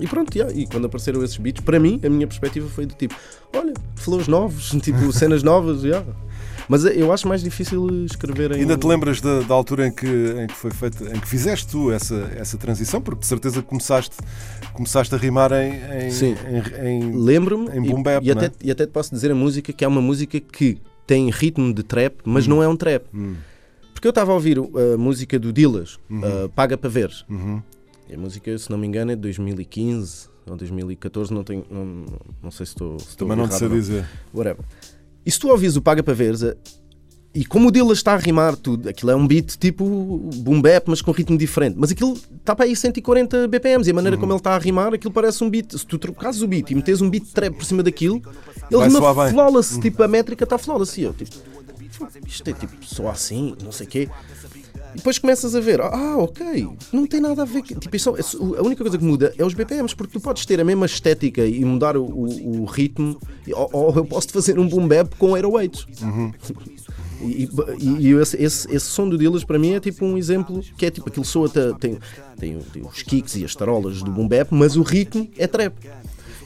I: E pronto, yeah, e quando apareceram esses beats, para mim, a minha perspectiva foi do tipo, olha, flows novos, tipo cenas novas, yeah. Mas eu acho mais difícil escrever em.
H: Ainda te lembras da, da altura em que, em que foi feita, em que fizeste tu essa, essa transição? Porque de certeza começaste, começaste a rimar em, em,
I: Sim.
H: em, em-
I: Lembro-me
H: Em
I: e-
H: boom bap,
I: e, até,
H: não é?
I: e até te posso dizer a música que é uma música que tem ritmo de trap, mas não é um trap. Porque eu estava a ouvir a música do Dillas, uh, Paga para Veres. E a música, se não me engano, é de 2015 ou 2014, não, tenho, não, não sei se estou.
H: Também não
I: errado
H: sei dizer.
I: Whatever. E se tu ouvis o Paga para Veres, eh, e como o Dillas está a rimar tudo, aquilo é um beat tipo boom bap, mas com ritmo diferente. Mas aquilo está para aí 140 BPMs e a maneira como ele está a rimar, aquilo parece um beat. Se tu trocares o beat e metes um beat trap por cima daquilo, ele
H: Vai
I: rima flawless. Tipo, a métrica está flawless. E eu, tipo, isto é tipo só assim, não sei o quê. E depois começas a ver, ah, ok, não tem nada a ver. Tipo, isso- isso- a única coisa que muda é os BPMs, porque tu podes ter a mesma estética e mudar o, o- o ritmo, ou, ou eu posso fazer um boom bap com 808s. E, e- e esse, esse, esse som do Dillas para mim é tipo um exemplo que é tipo aquilo soa tem, tem, tem os kicks e as tarolas do boom bap, mas o ritmo é trap.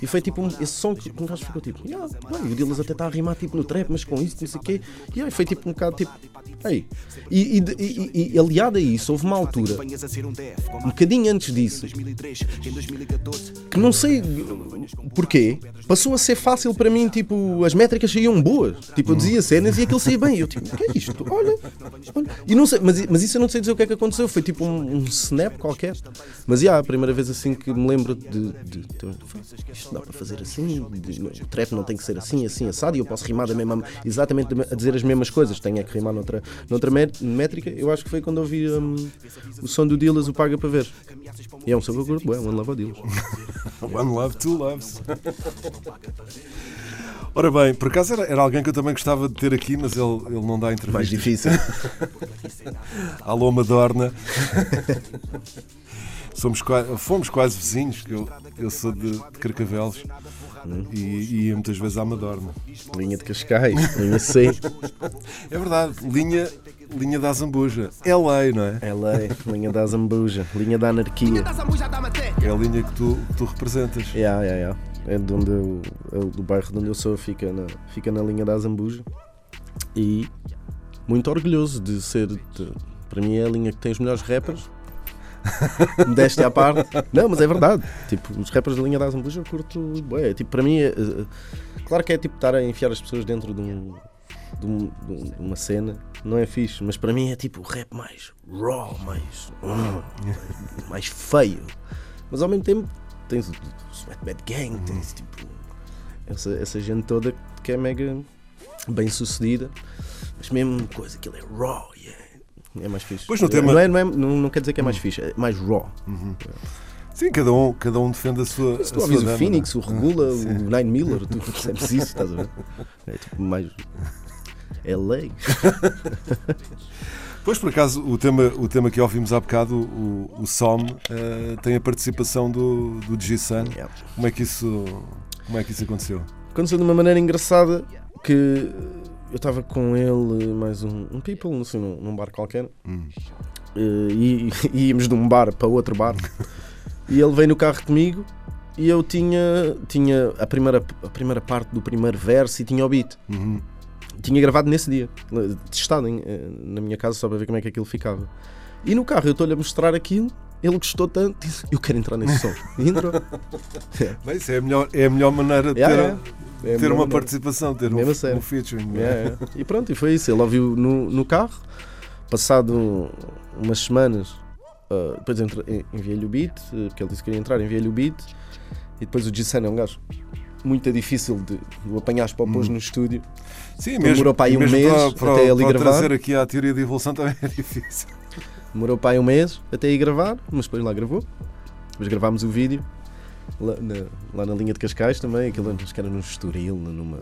I: E foi tipo esse som que um gajo ficou tipo, yeah, bem, o Dillas até está a rimar tipo no trap, mas com isso, não sei o quê. E aí foi tipo um bocado tipo, ei. E, e, e- aliado a isso, houve uma altura, um bocadinho antes disso, que não sei porquê, passou a ser fácil para mim, tipo, as métricas saíam boas. Tipo, eu dizia cenas e aquilo saía bem. E eu tipo, o que é isto? Olha, olha. E não sei, mas, mas isso eu não sei dizer o que é que aconteceu. Foi tipo um, um snap qualquer. Mas já, a primeira vez assim que me lembro de. de, de- dá para fazer assim, o trap não tem que ser assim, assim, assado, e eu posso rimar da mesma, exatamente a dizer as mesmas coisas, tenho é que rimar noutra, noutra mé- métrica. Eu acho que foi quando ouvi hum, o som do Dillas, o Paga para Ver. E é um som que eu curto, bem, One Love ao Dillas.
H: One Love, Two Loves. Ora bem, por acaso era, era alguém que eu também gostava de ter aqui, mas ele, ele não dá entrevista.
I: Mais difícil.
H: Alô Madorna. Somos fomos quase vizinhos, que eu, eu sou de, de Carcavelos e, e ia muitas vezes à Madorna.
I: Linha de Cascais, linha C.
H: É verdade, linha, linha da Zambuja. É lei, não é?
I: É lei, linha da Zambuja, linha da anarquia.
H: É a linha que tu, que tu representas.
I: Yeah, yeah, yeah. É de onde eu, eu- do bairro de onde eu sou, fica na, fica na linha da Zambuja. E muito orgulhoso de ser. de- para mim é a linha que tem os melhores rappers. Modéstia à parte. Não, mas é verdade. Tipo, os rappers da linha da Zambuja eu curto. Bué. Tipo, para mim, é, claro que é tipo estar a enfiar as pessoas dentro de, um, de, um- de um- uma cena. Não é fixe, mas para mim é tipo o rap mais raw, mais. hum, mais feio. Mas ao mesmo tempo tens o o Sweat Bad Gang, tens tipo essa, essa gente toda que é mega bem sucedida, mas mesmo coisa, aquilo é raw, yeah. É mais fixe.
H: Pois no tema-
I: não, é, não, é- não, não quer dizer que é mais fixe, é mais raw.
H: Sim, cada um, cada um defende a sua.
I: Se tu ouvis o Phoenix, o
H: não é?
I: Regula,
H: Sim.
I: o Nine Miller, tu percebes isso, estás a ver? É tipo mais. É lei.
H: Pois, por acaso, o tema, o tema que ouvimos há bocado, o, o SOM, eh, tem a participação do, do G-Sun.
I: Yeah.
H: Como, é que isso, como é que isso aconteceu?
I: Aconteceu de uma maneira engraçada que eu estava com ele mais um, um people, assim, num, num bar qualquer. Eh, e, e íamos de um bar para outro bar. e ele veio no carro comigo e eu tinha, tinha a, primeira, a primeira parte do primeiro verso e tinha o beat.
H: Uhum.
I: Tinha gravado nesse dia, testado em- eh, na minha casa só para ver como é que aquilo ficava. E no carro eu estou-lhe a mostrar aquilo, ele gostou tanto, disse: Eu quero entrar nesse som. E entrou.
H: Bem, isso é a melhor, é a melhor maneira de
I: Yeah,
H: ter.
I: É
H: ter uma
I: maneira.
H: participação, ter um,
I: Mesmo a sério.
H: um featuring.
I: É, é. E pronto, e foi isso. Ele ouviu no, no carro, passado umas semanas, ah, depois enviei-lhe o beat, porque ele disse que queria entrar, enviei-lhe o beat, e depois o G-Sen é um gajo muito difícil de apanhar para pôr no estúdio.
H: Sim, mesmo,
I: demorou para aí um mês
H: para, para,
I: até ele
H: para
I: gravar.
H: trazer aqui à teoria de evolução também é difícil.
I: Demorou para aí um mês até ir gravar, mas depois lá gravou. Depois gravámos o vídeo lá na, lá na linha de Cascais também, aquilo acho que era num Estoril, numa,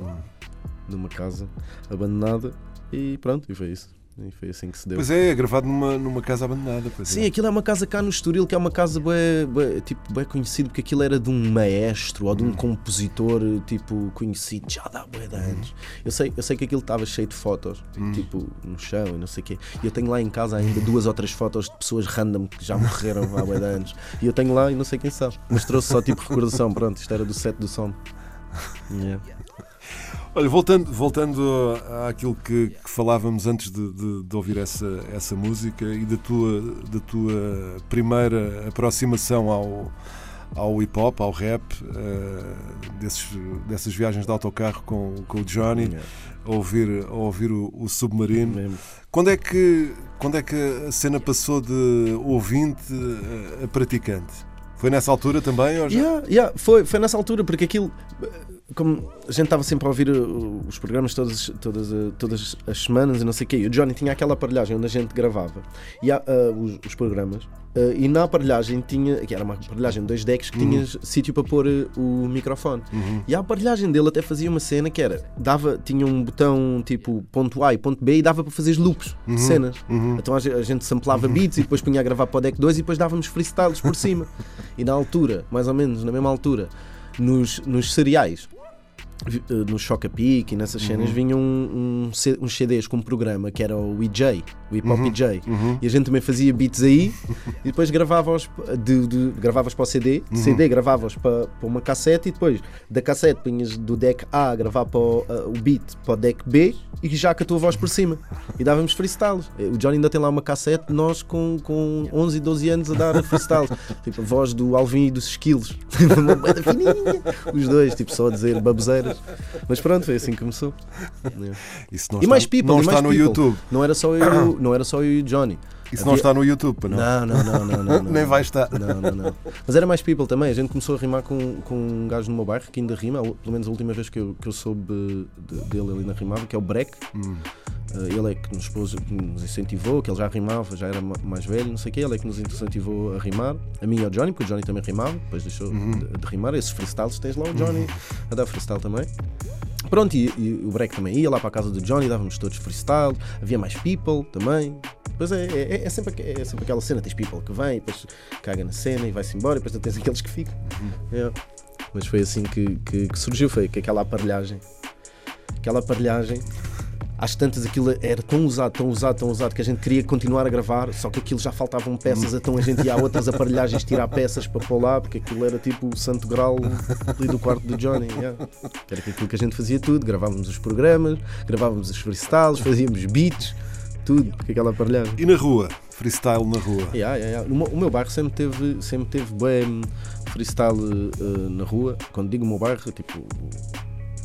I: numa casa abandonada. E pronto, e foi isso. E foi assim que se deu.
H: Pois é, é gravado numa, numa casa abandonada. Pois
I: Sim,
H: é.
I: aquilo é uma casa cá no Estoril que é uma casa bué, bué, tipo, bué conhecido porque aquilo era de um maestro ou de um compositor tipo conhecido já dá bué de anos. Eu sei, eu sei que aquilo estava cheio de fotos, tipo no chão e não sei o quê. E eu tenho lá em casa ainda duas ou três fotos de pessoas random que já morreram há bué de anos. E eu tenho lá e não sei quem sabe. Mas trouxe só tipo recordação, pronto, isto era do set do som. Yeah.
H: Olha, voltando, voltando àquilo que, que falávamos antes de, de- de ouvir essa, essa música e da tua, da tua primeira aproximação ao, ao hip hop, ao rap, eh, desses, dessas viagens de autocarro com, com o Johnny,
I: Yeah.
H: a ouvir, a ouvir o, o submarino.
I: Mesmo.
H: Quando é, que, quando é que a cena passou de ouvinte a, praticante? Foi nessa altura também? Ou já?
I: Yeah, yeah, foi, foi nessa altura, porque aquilo, como a gente estava sempre a ouvir uh, os programas todas, todas, uh, todas as semanas e não sei o quê, e o Johnny tinha aquela aparelhagem onde a gente gravava e uh, os, os programas, uh, e na aparelhagem tinha, que era uma aparelhagem de dois decks que tinhas sítio para pôr uh, o microfone. E a aparelhagem dele até fazia uma cena que era, dava, tinha um botão tipo ponto A e ponto B e dava para fazer loops de cenas. Então a a gente samplava beats e depois punha a gravar para o deck 2 e depois dávamos freestyles por cima. E na altura, mais ou menos na mesma altura, nos, nos cereais, no Choca Pic e nessas cenas vinham um, um uns CDs com um programa que era o EJ, o Hip Hop EJ. E a gente também fazia beats aí e depois gravava-os de, de, gravavas para o CD, de CD gravavas para, para uma cassete e depois da cassete punhas do deck A a gravar para o, eh, o beat para o deck B e já com a tua voz por cima. E dávamos freestyles. Eh, O Johnny ainda tem lá uma cassete de nós com, com 11 e 12 anos a dar freestyles. tipo a voz do Alvin e dos Skills. uma fininha. Os dois, tipo só a dizer baboseiras. Mas pronto, foi assim que começou. Yeah.
H: Isso não
I: E mais
H: está,
I: people,
H: não
I: mais
H: está no
I: people.
H: YouTube.
I: Não era só eu, não era só eu e o Johnny.
H: Isso não está no YouTube, não?
I: Não, não, não, não, não, não.
H: Nem vai estar.
I: Não, não, não. Mas era mais people também. A gente começou a rimar com, com um gajo no meu bairro que ainda rima, pelo menos a última vez que eu, que eu soube de- dele ele ainda rimava, que é o Breck.
H: Hum.
I: Uh, ele é que nos, pôs, que nos incentivou, que ele já rimava, já era ma- mais velho, não sei o quê. Ele é que nos incentivou a rimar. A mim e ao Johnny, porque o Johnny também rimava, depois deixou
H: Uhum.
I: de, de rimar. Esses freestyles tens lá o Johnny a dar freestyle também. Pronto, e, e o Breck também ia lá para a casa do Johnny, dávamos todos freestyle, havia mais people também. Depois é, é, é sempre, aque- é sempre aquela cena, tens people que vem, depois caga na cena e vai-se embora, e depois tens aqueles que ficam. É. Mas foi assim que, que, que surgiu, foi que aquela aparelhagem. Aquela aparelhagem, às tantas aquilo era tão usado, tão usado, tão usado que a gente queria continuar a gravar, só que aquilo já faltavam peças, então a gente ia a outras aparelhagens tirar peças para pôr lá, porque aquilo era tipo o santo grau ali do quarto do Johnny. yeah. Era aquilo que a gente fazia tudo, gravávamos os programas, gravávamos os freestyles, fazíamos beats, tudo com aquela aparelhagem.
H: E na rua? Freestyle na rua.
I: Yeah, yeah, yeah. O, meu, o meu bairro sempre teve, sempre teve bem freestyle eh, na rua. Quando digo o meu bairro, tipo.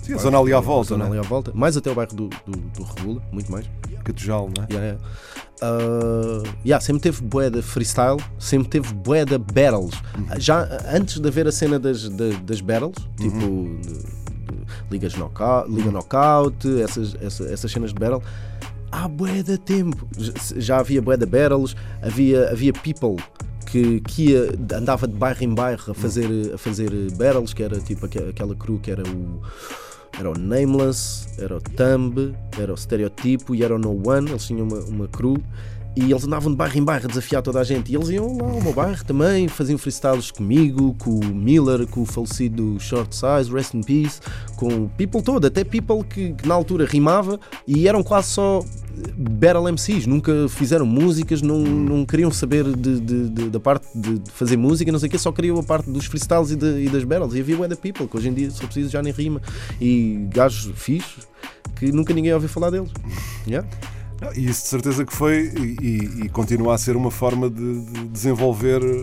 H: Sim, a zona ali à volta,
I: zona
H: né?
I: ali à volta. Mais até o bairro do, do, do Regula, muito mais.
H: Catujal, não é?
I: Yeah, yeah. Uh, yeah, sempre teve bué de freestyle, sempre teve bué de battles. Já uh, antes de haver a cena das, da- das battles, tipo de- de ligas knockout, Liga Knockout, essas, essa- essas cenas de battle, há bué de tempo. Já, já havia bué de battles, havia, havia people que, que ia, andava de bairro em bairro a fazer, a fazer battles, que era tipo aque- aquela crew que era o. Era o Nameless, era o Thumb, era o Stereotipo e era o No One. Eles tinham uma, uma crew e eles andavam de bairro em bairro a desafiar toda a gente. E eles iam lá ao meu bairro também, faziam freestyles comigo, com o Miller, com o falecido Short Size, Rest in Peace, com o people todo, até people que, que na altura rimava e eram quase só battle MCs, nunca fizeram músicas, não, não queriam saber de, de- de- da parte de fazer música, não sei o quê, só queriam a parte dos freestyles e, e das battles. E havia bué da people, que hoje em dia, se preciso, já nem rima. E gajos fixos que nunca ninguém ouviu falar deles. Yeah.
H: E isso de certeza que foi e, e- continua a ser uma forma de, de desenvolver eh,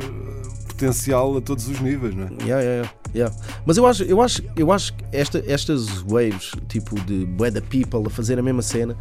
H: potencial a todos os níveis, não é?
I: Yeah, yeah, yeah. Mas eu acho, eu acho, eu acho que esta, estas waves, tipo de da people a fazer a mesma cena,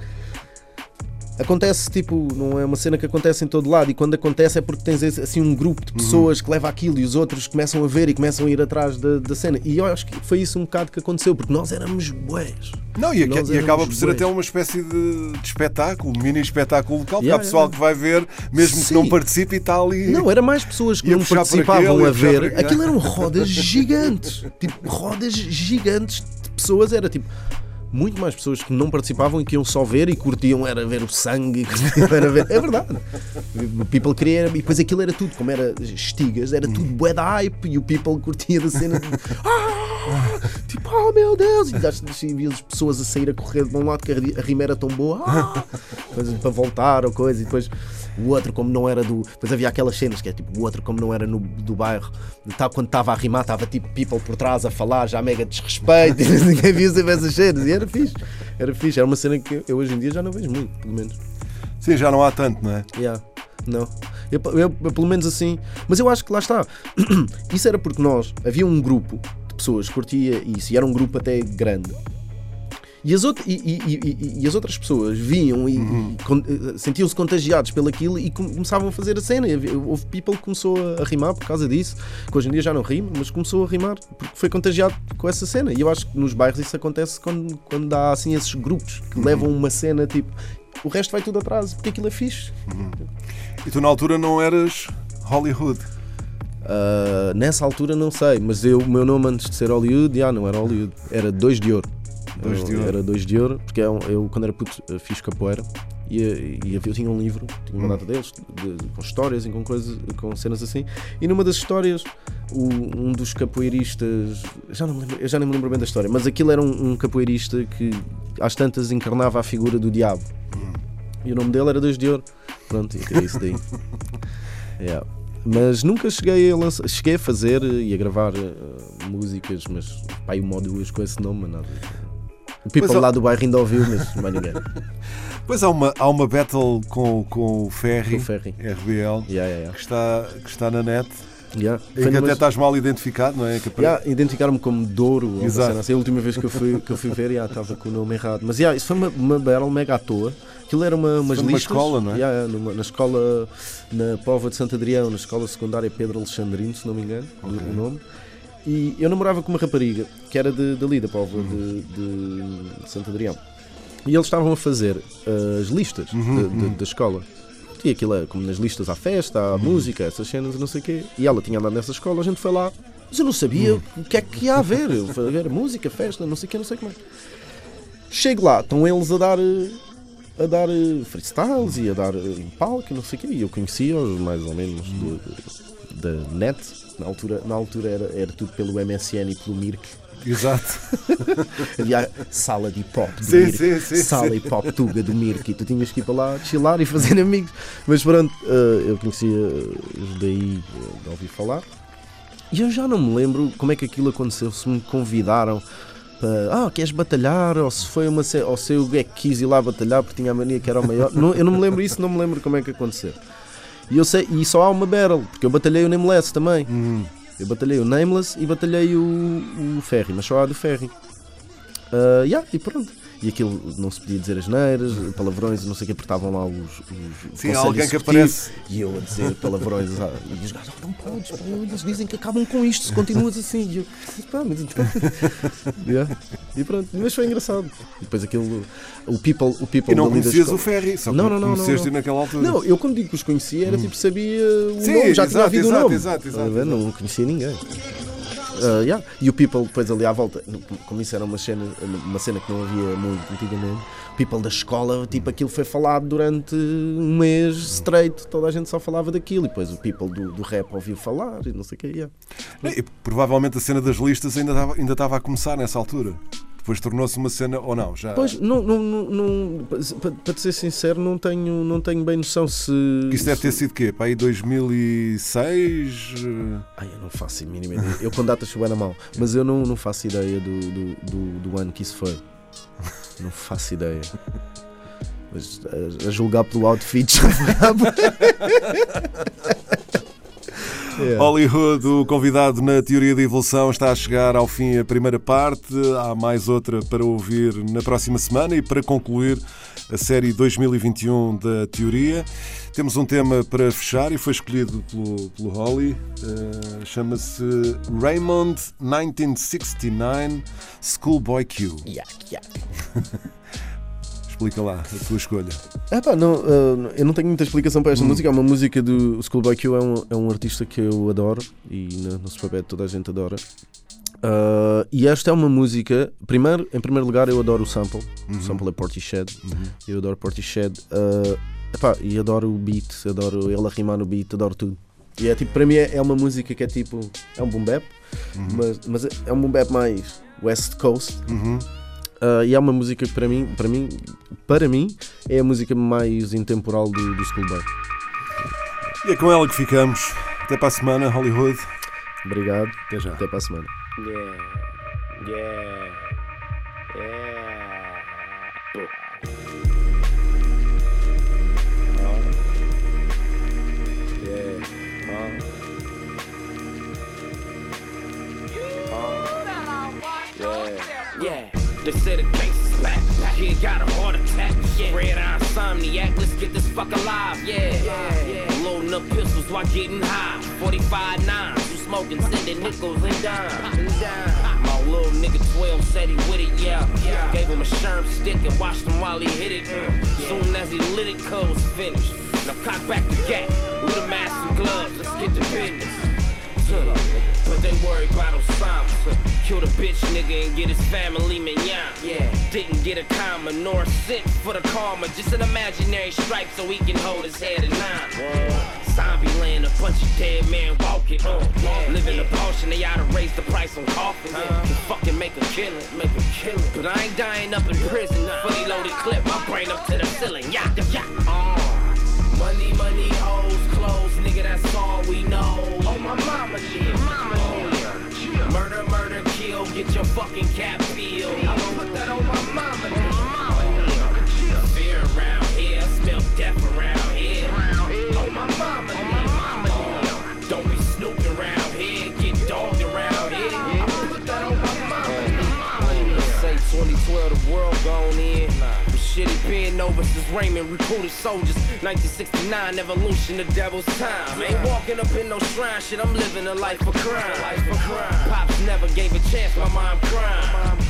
I: acontece tipo, não é uma cena que acontece em todo lado e quando acontece é porque tens assim um grupo de pessoas que leva aquilo e os outros começam a ver e começam a ir atrás da, da cena. E eu acho que foi isso um bocado que aconteceu, porque nós éramos bués.
H: Não, e, e acaba por ser
I: bués.
H: até uma espécie de, de espetáculo, mini espetáculo local, porque
I: Yeah,
H: há pessoal
I: yeah.
H: que vai ver, mesmo que
I: Sim.
H: não participe e está ali.
I: Não, era mais pessoas que não participavam
H: aquele,
I: a ver. Aquilo eram rodas gigantes. Tipo, rodas gigantes de pessoas. Era tipo. Muito mais pessoas que não participavam e que iam só ver e curtiam era ver o sangue. Era ver. É verdade. O people queria. E depois aquilo era tudo, como era estigas, era tudo bué da hype e o people curtia da cena. de- Ah! Tipo, oh meu Deus! E se via as pessoas a sair a correr de um lado que a ri- a rima era tão boa. Ah! Para voltar ou coisa. E depois o outro, como não era do. Depois havia aquelas cenas que é tipo, o outro, como não era no, do bairro, tá, quando estava a rimar, estava tipo people por trás a falar, já mega desrespeito, e ninguém via sempre essas cenas. E era fixe. Era fixe. Era uma cena que eu hoje em dia já não vejo muito, pelo menos.
H: Sim, já não há tanto, não é?
I: Yeah. Não. Eu, eu- eu, pelo menos assim. Mas eu acho que lá está. Isso era porque nós. Havia um grupo de pessoas que curtia isso e era um grupo até grande. E as, out- e, e- e- as outras pessoas viam e, eh, sentiam-se contagiados pelo aquilo e com- começavam a fazer a cena. Houve people que começou a, rimar por causa disso, que hoje em dia já não rima, mas começou a rimar porque foi contagiado com essa cena. E eu acho que nos bairros isso acontece quando, quando há assim esses grupos que levam uma cena tipo. O resto vai tudo atrás, porque aquilo é fixe.
H: E tu na altura não eras Hollywood.
I: Uh, nessa altura não sei, mas eu, o meu nome antes de ser Hollywood, já não era Hollywood, era Dois de Ouro.
H: Dois de Ouro.
I: Era Dois de Ouro, porque eu, eu, quando era puto uh, fiz capoeira e, e eu tinha um livro, tinha uma data deles, de- de- com histórias e com coisas, com cenas assim. E numa das histórias, o- um dos capoeiristas, já não lembro, eu já nem me lembro bem da história, mas aquilo era um, um capoeirista que às tantas encarnava a figura do diabo. E o nome dele era Dois de Ouro. Pronto, e é isso daí. Yeah. Mas nunca cheguei a lançar, cheguei a fazer e a gravar eh, músicas, mas aí uma ou duas com esse nome, mas nada. O people
H: Pois,
I: lá do bairro ainda ouviu, mas mais ninguém.
H: Pois há uma, há uma battle com, com o Ferry,
I: Ferry.
H: RBL,
I: Yeah, yeah, yeah.
H: que, está, que está na net.
I: Yeah.
H: Em que até estás mal identificado, não é? Que apare-
I: Yeah, Identificaram-me como Douro, ou uma
H: Exato.
I: assim. A última vez que eu fui, que eu fui ver, yeah, estava com o nome errado. Mas yeah, isso foi uma, uma battle mega à toa. Aquilo era uma, umas listas.
H: escola, não é?
I: Yeah, numa- na escola, na Póvoa de Santo Adrião, na escola secundária Pedro Alexandrino, se não me engano, o- o nome. E eu namorava com uma rapariga que era de, dali, da Póvoa de, de Santo Adrião. E eles estavam a fazer uh, as listas
H: Uhum,
I: de- de- da escola. E aquilo é como nas listas à festa,
H: Uhum.
I: à música, essas cenas e não sei o quê. E ela tinha andado nessa escola, a gente foi lá. Mas eu não sabia
H: Uhum.
I: o que é que ia haver. Eu fui a ver música, festa, não sei o quê, não sei como é. Chego lá, estão eles a dar. eh, A dar eh, freestyles e a dar eh, em palco e não sei o quê. E eu conhecia-os mais ou menos de- da net. Na altura, na altura era, era tudo pelo MSN e pelo Mirk.
H: Exato.
I: Havia sala de hip hop do
H: Sim,
I: Mirk,
H: sim, sim,
I: sala
H: sim.
I: hip hop tuga do Mirk e tu tinhas que ir para lá chilar e fazer amigos. Mas pronto, eh, eu conhecia os daí eh, de ouvir falar. E eu já não me lembro como é que aquilo aconteceu, se me convidaram para, ah, queres batalhar? Ou se foi uma ou se eu é que quis ir lá batalhar porque tinha a mania que era o maior. Não, eu não me lembro isso, não me lembro como é que aconteceu. E eu sei, e só há uma battle, porque eu batalhei o Nameless também. Eu batalhei o Nameless e batalhei o, o Ferry, mas só há do Ferry. Ah, yeah, e pronto. E aquilo não se podia dizer as neiras, palavrões e não sei o que, apertavam lá os. os
H: Sim, alguém que aparece.
I: E eu a dizer palavrões. ah, e os gajos, "Ah, não podes, eles dizem que acabam com isto se continuas assim. E eu, pá, mas então. Yeah. E pronto, mas foi engraçado. E depois aquilo. O people. O people
H: E não conhecias o Ferry, só
I: Não, não, não, não,
H: conheceste
I: não.
H: naquela altura.
I: Não, eu quando digo que os conhecia era tipo sabia o
H: Sim,
I: nome, já tinha
H: exato,
I: havido o
H: exato,
I: nome.
H: exato, exato,
I: Estás a ver? Não conhecia ninguém. Ah, yeah. E o People depois ali à volta, como isso era uma cena, uma cena que não havia muito antigamente, o People da escola, tipo aquilo foi falado durante um mês straight, toda a gente só falava daquilo, e depois o People do, do rap ouviu falar e não sei o que. Yeah.
H: E provavelmente a cena das listas ainda estava, ainda estava a começar nessa altura. Depois tornou-se uma cena, ou não? Já...
I: Pois, não, não, não, para, te ser sincero, não tenho, não tenho bem noção se.
H: Que isso deve ter sido quê? Para aí 2006? eh,
I: Ai, eu não faço a mínima ideia. Eu com datas chuva na mão, mas eu não, não faço ideia do, do, do, do ano que isso foi. Não faço ideia. Mas a, a julgar pelo outfit já
H: Hollywood, o convidado na teoria da evolução, está a chegar ao fim a primeira parte. Há mais outra para ouvir na próxima semana e para concluir a série 2021 da teoria. Temos um tema para fechar e foi escolhido pelo, pelo Holly. Eh, Chama-se Raymond 1969 Schoolboy Q.
I: Yak, yak.
H: Explica lá a tua escolha.
I: Ah, pá, não, ah, eu não tenho muita explicação para esta música. É uma música do Schoolboy Q, é um, é um artista que eu adoro e no, no Superbad toda a gente adora. Ah, e esta é uma música. Primeiro, em primeiro lugar, eu adoro o sample. O sample é Portishead. Eu adoro Portishead. Ah, epá, e adoro o beat, adoro ele a rimar no beat, adoro tudo. E é tipo, para mim é, é uma música que é tipo. É um boom bap, mas, mas é um boom bap mais West Coast. Uh, e é uma música que para mim, para mim, para mim, é a música mais intemporal do, do Schoolboy.
H: E é com ela que ficamos. Até para a semana, Hollywood.
I: Obrigado.
H: Até já.
I: Até para a semana.
K: Yeah, yeah, yeah. Huh? Yeah? Huh? Yeah, yeah. They said the gangsta's back. He got a heart attack. Yeah. Red eye insomniac. Let's get this fuck alive. Yeah, yeah, yeah. Loading up pistols while getting high. 45 nines. You smoking, sending nickels and dimes. My little nigga 12 said he with it, yeah. Gave him a sherm stick and watched him while he hit it. Soon as he lit it, cuz was finished. Now cock back the gap. With a mask and gloves. Let's get to business. But they worry about Osama. Kill the bitch nigga and get his family mignon. Yeah. Didn't get a comma nor a cent for the karma. Just an imaginary stripe so he can hold his head at nine. Zombie land, a bunch of dead men walking. Uh, Living a potion, they oughta raise the price on coffins. To fucking make a killing, make a killing. But I ain't dying up in prison. Fully loaded clip, my brain up to the ceiling. Yeah, yeah, yeah. Uh, money, money, hoes, clothes, nigga, that's all we know. Your fucking cap peeled. I'm gonna put that on my mama. Mama. Fear around here, smell death around here. Oh, my mama did. Mama. Don't be snooping around here, get dogged around here. I'm gonna put that on my mama did. Say 2012, the world gone in. Shit over since Raymond recruited soldiers. 1969, evolution, the devil's time. Ain't walking up in no shrine, shit, I'm living a life of crime. Life of crime. Pops never gave a chance, my mom crying.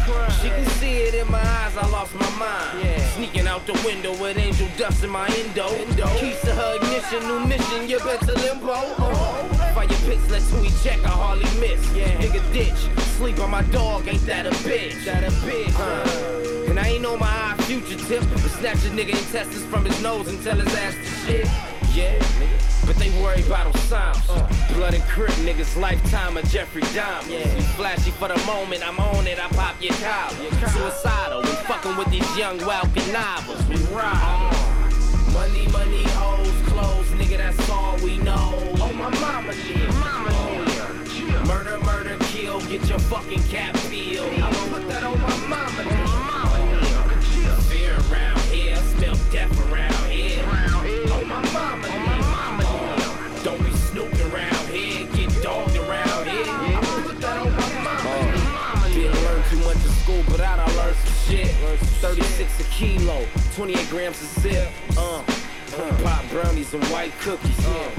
K: She can see it in my eyes, I lost my mind. Sneaking out the window with angel dust in my endo. Keys to her ignition, new mission, you better limbo. Oh. Fire pits, let's who we check, I hardly miss. Dig a ditch, sleep on my dog, ain't that a bitch? That a bitch, huh? And I ain't on my high future tip, but snatch a nigga intestines from his nose and tell his ass to shit. Yeah, nigga. But they worry about Osama. Blood and crip niggas, lifetime of Jeffrey Dahmer. You flashy for the moment, I'm on it, I pop your collar. Suicidal, we fucking with these young, wild connivers. We ride. Uh-huh. Money, money, hoes, clothes, nigga, that's all we know. Oh, my mama did. Mama did. Murder, murder, kill, get your fucking cap peeled. I'm gonna put that on my mama. 36 a kilo, 28 grams a sip. Uh. uh, Pop brownies and white cookies.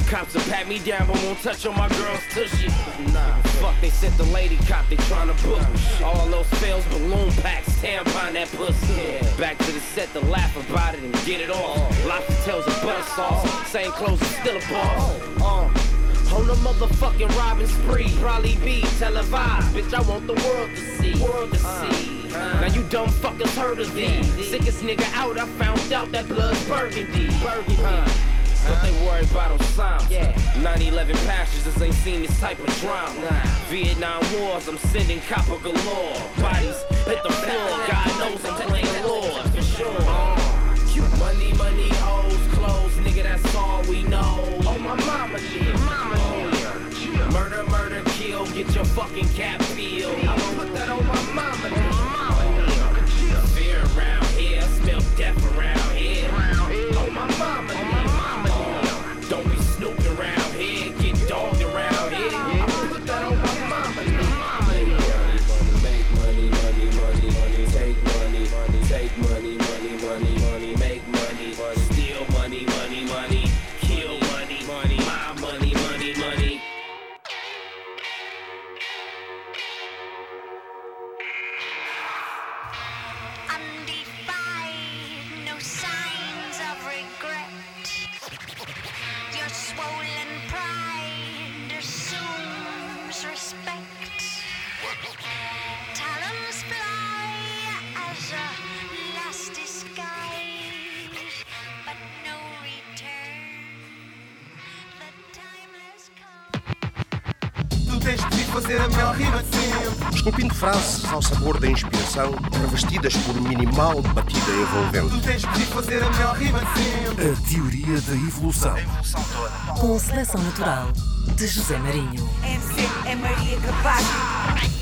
K: Cops will pat me down, but won't touch on my girl's tushy. Nah, fuck, they sent the lady cop, they tryna book me. All those fails, balloon packs, tampon that pussy. Back to the set to laugh about it and get it off. Lobster tails and butter sauce, same clothes and still a boss. Uh, on a motherfucking robbing spree, probably be televised. Bitch, I want the world to see. World to see. Now you dumb fuckers heard of these. Sickest nigga out, I found out that blood's burgundy. Burgundy. But they worry about Osama. Yeah. 9-11 pastures ain't seen this type of drama. Vietnam Wars, I'm sending copper galore. Bodies hit the floor, God knows I'm playing Lord for sure. Uh, money, money, hoes, clothes, nigga, that's all we know. Oh, my mama did. Mama did. Murder, murder, kill, get your fucking cap peeled. I'm gonna put that on my. Mama
B: Esculpindo frases ao sabor da inspiração, revestidas por minimal batida envolvente.
A: Tu tens de fazer a melhor rima de sempre.
H: A teoria da evolução.
D: Com seleção natural de José Marinho.
E: MC é Maria Capaz.